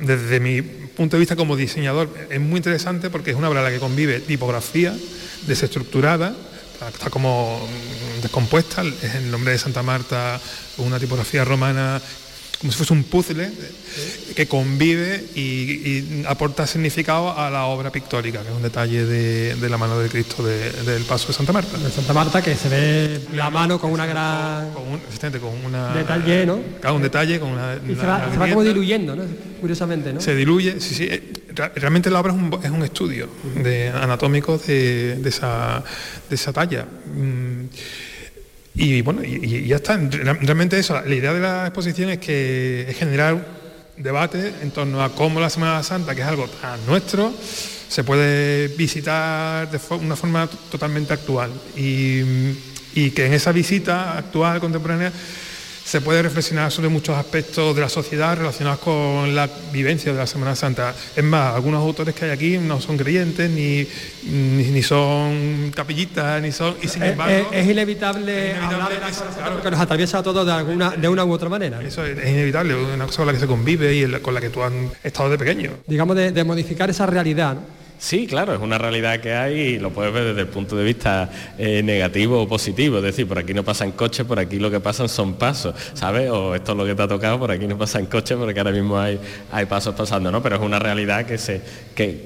desde mi punto de vista como diseñador es muy interesante porque es una obra en la que convive tipografía desestructurada, está como descompuesta, es el nombre de Santa Marta, una tipografía romana como si fuese un puzzle que convive y, aporta significado a la obra pictórica, que es un detalle de, la mano de Cristo del paso de Santa Marta. De Santa Marta que se ve la mano con una gran... Con un, con una... Detalle, ¿no? Cada un detalle con una... se, va, como diluyendo, ¿no? Curiosamente, ¿no? Se diluye, sí, sí. Eh, realmente la obra es un, estudio de, anatómico de, esa, de esa talla. Y bueno, y, ya está. Realmente eso, la idea de la exposición es que es generar debate en torno a cómo la Semana Santa, que es algo tan nuestro, se puede visitar de una forma totalmente actual. y que en esa visita actual, contemporánea, se puede reflexionar sobre muchos aspectos de la sociedad relacionados con la vivencia de la Semana Santa. Es más, algunos autores que hay aquí no son creyentes, ni, ni, son capillitas, ni son... Y sin embargo, es, inevitable, de la que nos atraviesa a todos de, alguna, de una u otra manera. Eso es, inevitable, una cosa con la que se convive y con la que tú has estado de pequeño. Digamos, de, de modificar esa realidad. Sí, claro, es una realidad que hay y lo puedes ver desde el punto de vista eh, negativo o positivo. Es decir, por aquí no pasan coches, por aquí lo que pasan son pasos, ¿sabes? O esto es lo que te ha tocado, por aquí no pasan coches porque ahora mismo hay, hay pasos pasando, ¿no? Pero es una realidad que, se, que,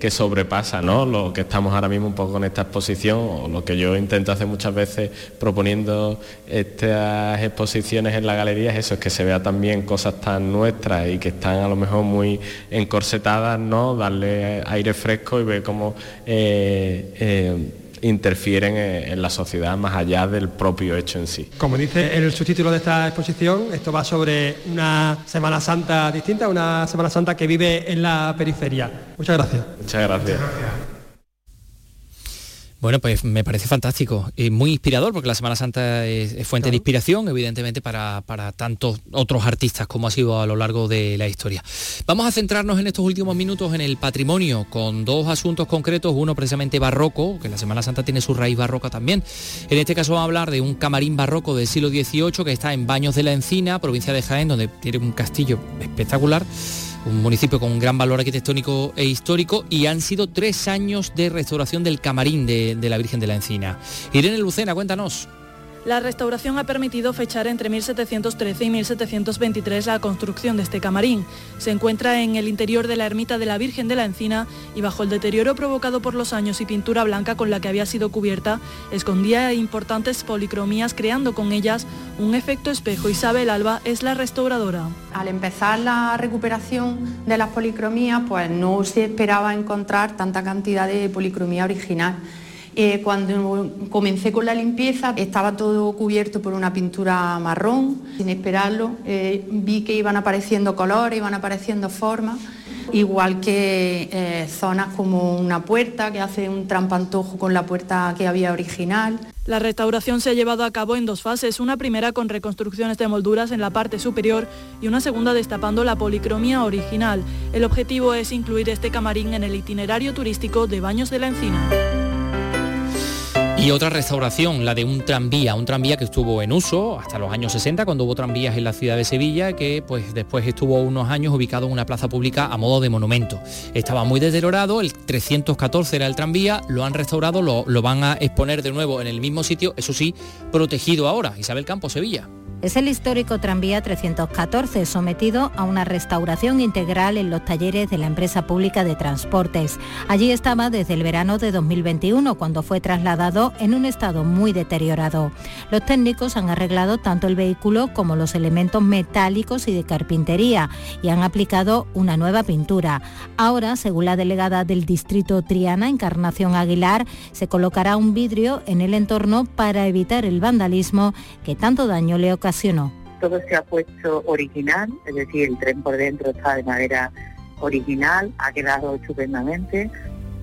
que, sobrepasa, ¿no? Lo que estamos ahora mismo un poco en esta exposición o lo que yo intento hacer muchas veces proponiendo estas exposiciones en la galería es eso, es que se vea también cosas tan nuestras y que están a lo mejor muy encorsetadas, ¿no? Darle aire fresco y ve cómo eh, eh, interfieren en, la sociedad más allá del propio hecho en sí. Como dice el subtítulo de esta exposición, esto va sobre una Semana Santa distinta, una Semana Santa que vive en la periferia. Muchas gracias. Muchas gracias. Bueno, pues me parece fantástico y muy inspirador porque la Semana Santa es, fuente de inspiración, evidentemente, para, para, tantos otros artistas como ha sido a lo largo de la historia. Vamos a centrarnos en estos últimos minutos en el patrimonio con dos asuntos concretos, uno precisamente barroco, que la Semana Santa tiene su raíz barroca también. En este caso vamos a hablar de un camarín barroco del siglo XVIII que está en Baños de la Encina, provincia de Jaén, donde tiene un castillo espectacular un municipio con un gran valor arquitectónico e histórico y han sido tres años de restauración del camarín de, de la Virgen de la Encina. Irene Lucena, cuéntanos. La restauración ha permitido fechar entre 1713 y 1723 la construcción de este camarín. Se encuentra en el interior de la ermita de la Virgen de la Encina y bajo el deterioro provocado por los años y pintura blanca con la que había sido cubierta, escondía importantes policromías creando con ellas un efecto espejo. Isabel Alba es la restauradora. Al empezar la recuperación de las policromías, pues no se esperaba encontrar tanta cantidad de policromía original eh, cuando comencé con la limpieza estaba todo cubierto por una pintura marrón, sin esperarlo. Eh, vi que iban apareciendo colores, iban apareciendo formas, igual que eh, zonas como una puerta que hace un trampantojo con la puerta que había original. La restauración se ha llevado a cabo en dos fases, una primera con reconstrucciones de molduras en la parte superior y una segunda destapando la policromía original. El objetivo es incluir este camarín en el itinerario turístico de Baños de la Encina. Y otra restauración, la de un tranvía, un tranvía que estuvo en uso hasta los años 60, cuando hubo tranvías en la ciudad de Sevilla, que pues después estuvo unos años ubicado en una plaza pública a modo de monumento. Estaba muy deteriorado, el 314 era el tranvía, lo han restaurado, lo, lo van a exponer de nuevo en el mismo sitio, eso sí, protegido ahora, Isabel Campo, Sevilla. Es el histórico tranvía 314, sometido a una restauración integral en los talleres de la empresa pública de transportes. Allí estaba desde el verano de 2021, cuando fue trasladado en un estado muy deteriorado. Los técnicos han arreglado tanto el vehículo como los elementos metálicos y de carpintería y han aplicado una nueva pintura. Ahora, según la delegada del distrito Triana, Encarnación Aguilar, se colocará un vidrio en el entorno para evitar el vandalismo que tanto daño le ocasiona todo se ha puesto original, es decir, el tren por dentro está de madera original, ha quedado estupendamente.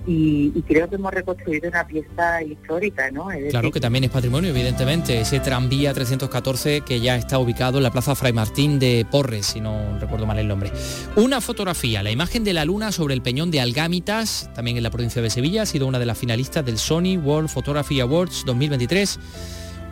Y, creo que hemos reconstruido una pieza histórica, ¿no? claro que también es patrimonio, evidentemente, ese tranvía 314 que ya está ubicado en la Plaza Fray Martín de Porres, si no recuerdo mal el nombre. Una fotografía, la imagen de la luna sobre el peñón de Algámitas, también en la provincia de Sevilla, ha sido una de las finalistas del Sony World Photography Awards 2023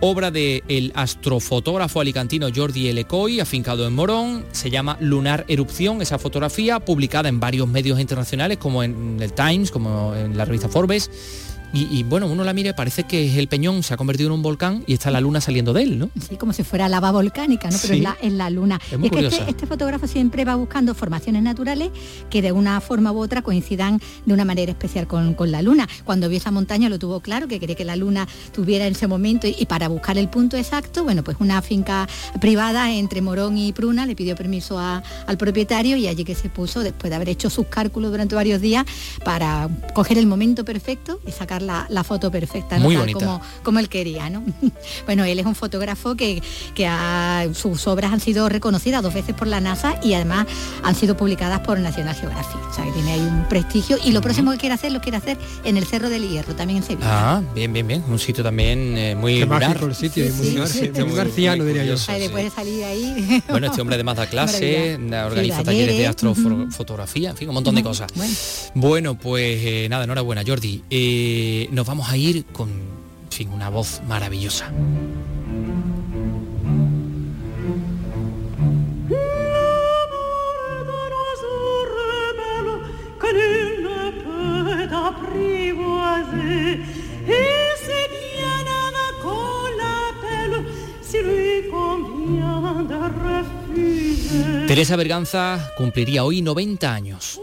obra del astrofotógrafo alicantino Jordi Elecoy, afincado en Morón. Se llama Lunar Erupción, esa fotografía publicada en varios medios internacionales como en el Times, como en la revista Forbes y, bueno, uno la mira parece que el peñón se ha convertido en un volcán y está la luna saliendo de él, ¿no? Sí, como si fuera lava volcánica, ¿no? Pero en, la, luna. Es, que este, este, fotógrafo siempre va buscando formaciones naturales que de una forma u otra coincidan de una manera especial con, la luna. Cuando vio esa montaña lo tuvo claro, que quería que la luna tuviera en ese momento y, para buscar el punto exacto, bueno, pues una finca privada entre Morón y Pruna le pidió permiso al propietario y allí que se puso, después de haber hecho sus cálculos durante varios días, para coger el momento perfecto y sacar la, foto perfecta, ¿no? como, como él quería. ¿no? bueno, él es un fotógrafo que, que sus obras han sido reconocidas dos veces por la NASA y además han sido publicadas por National Geographic. O sea, que tiene ahí un prestigio. Y lo próximo que quiere hacer, lo quiere hacer en el Cerro del Hierro, también en Sevilla. Ah, bien, bien, bien. Un sitio también eh, muy Qué el sitio, muy, garciano, diría yo. salir ahí. Bueno, este hombre además da clase, organiza talleres de astrofotografía, en fin, un montón de cosas. Bueno, pues eh, nada, enhorabuena, Jordi. Eh, eh, nos vamos a ir con fin, una voz maravillosa. Teresa Berganza cumpliría hoy 90 años.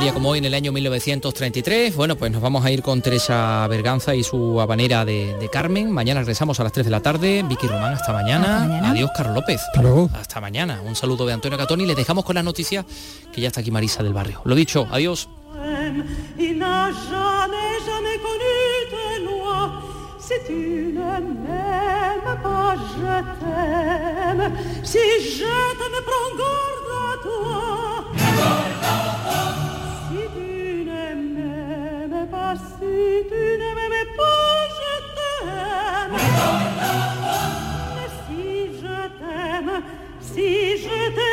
día como hoy, en el año 1933. Bueno, pues nos vamos a ir con Teresa Berganza y su habanera de, Carmen. Mañana regresamos a las 3 de la tarde. Vicky Román, hasta mañana. Adiós, Carlos López. Hasta, mañana. Un saludo de Antonio Catoni. Les dejamos con las noticias que ya está aquí Marisa del Barrio. Lo dicho, adiós. si tu ne m'aimais pas, je t'aime. Mais si je t'aime, si je t'aime.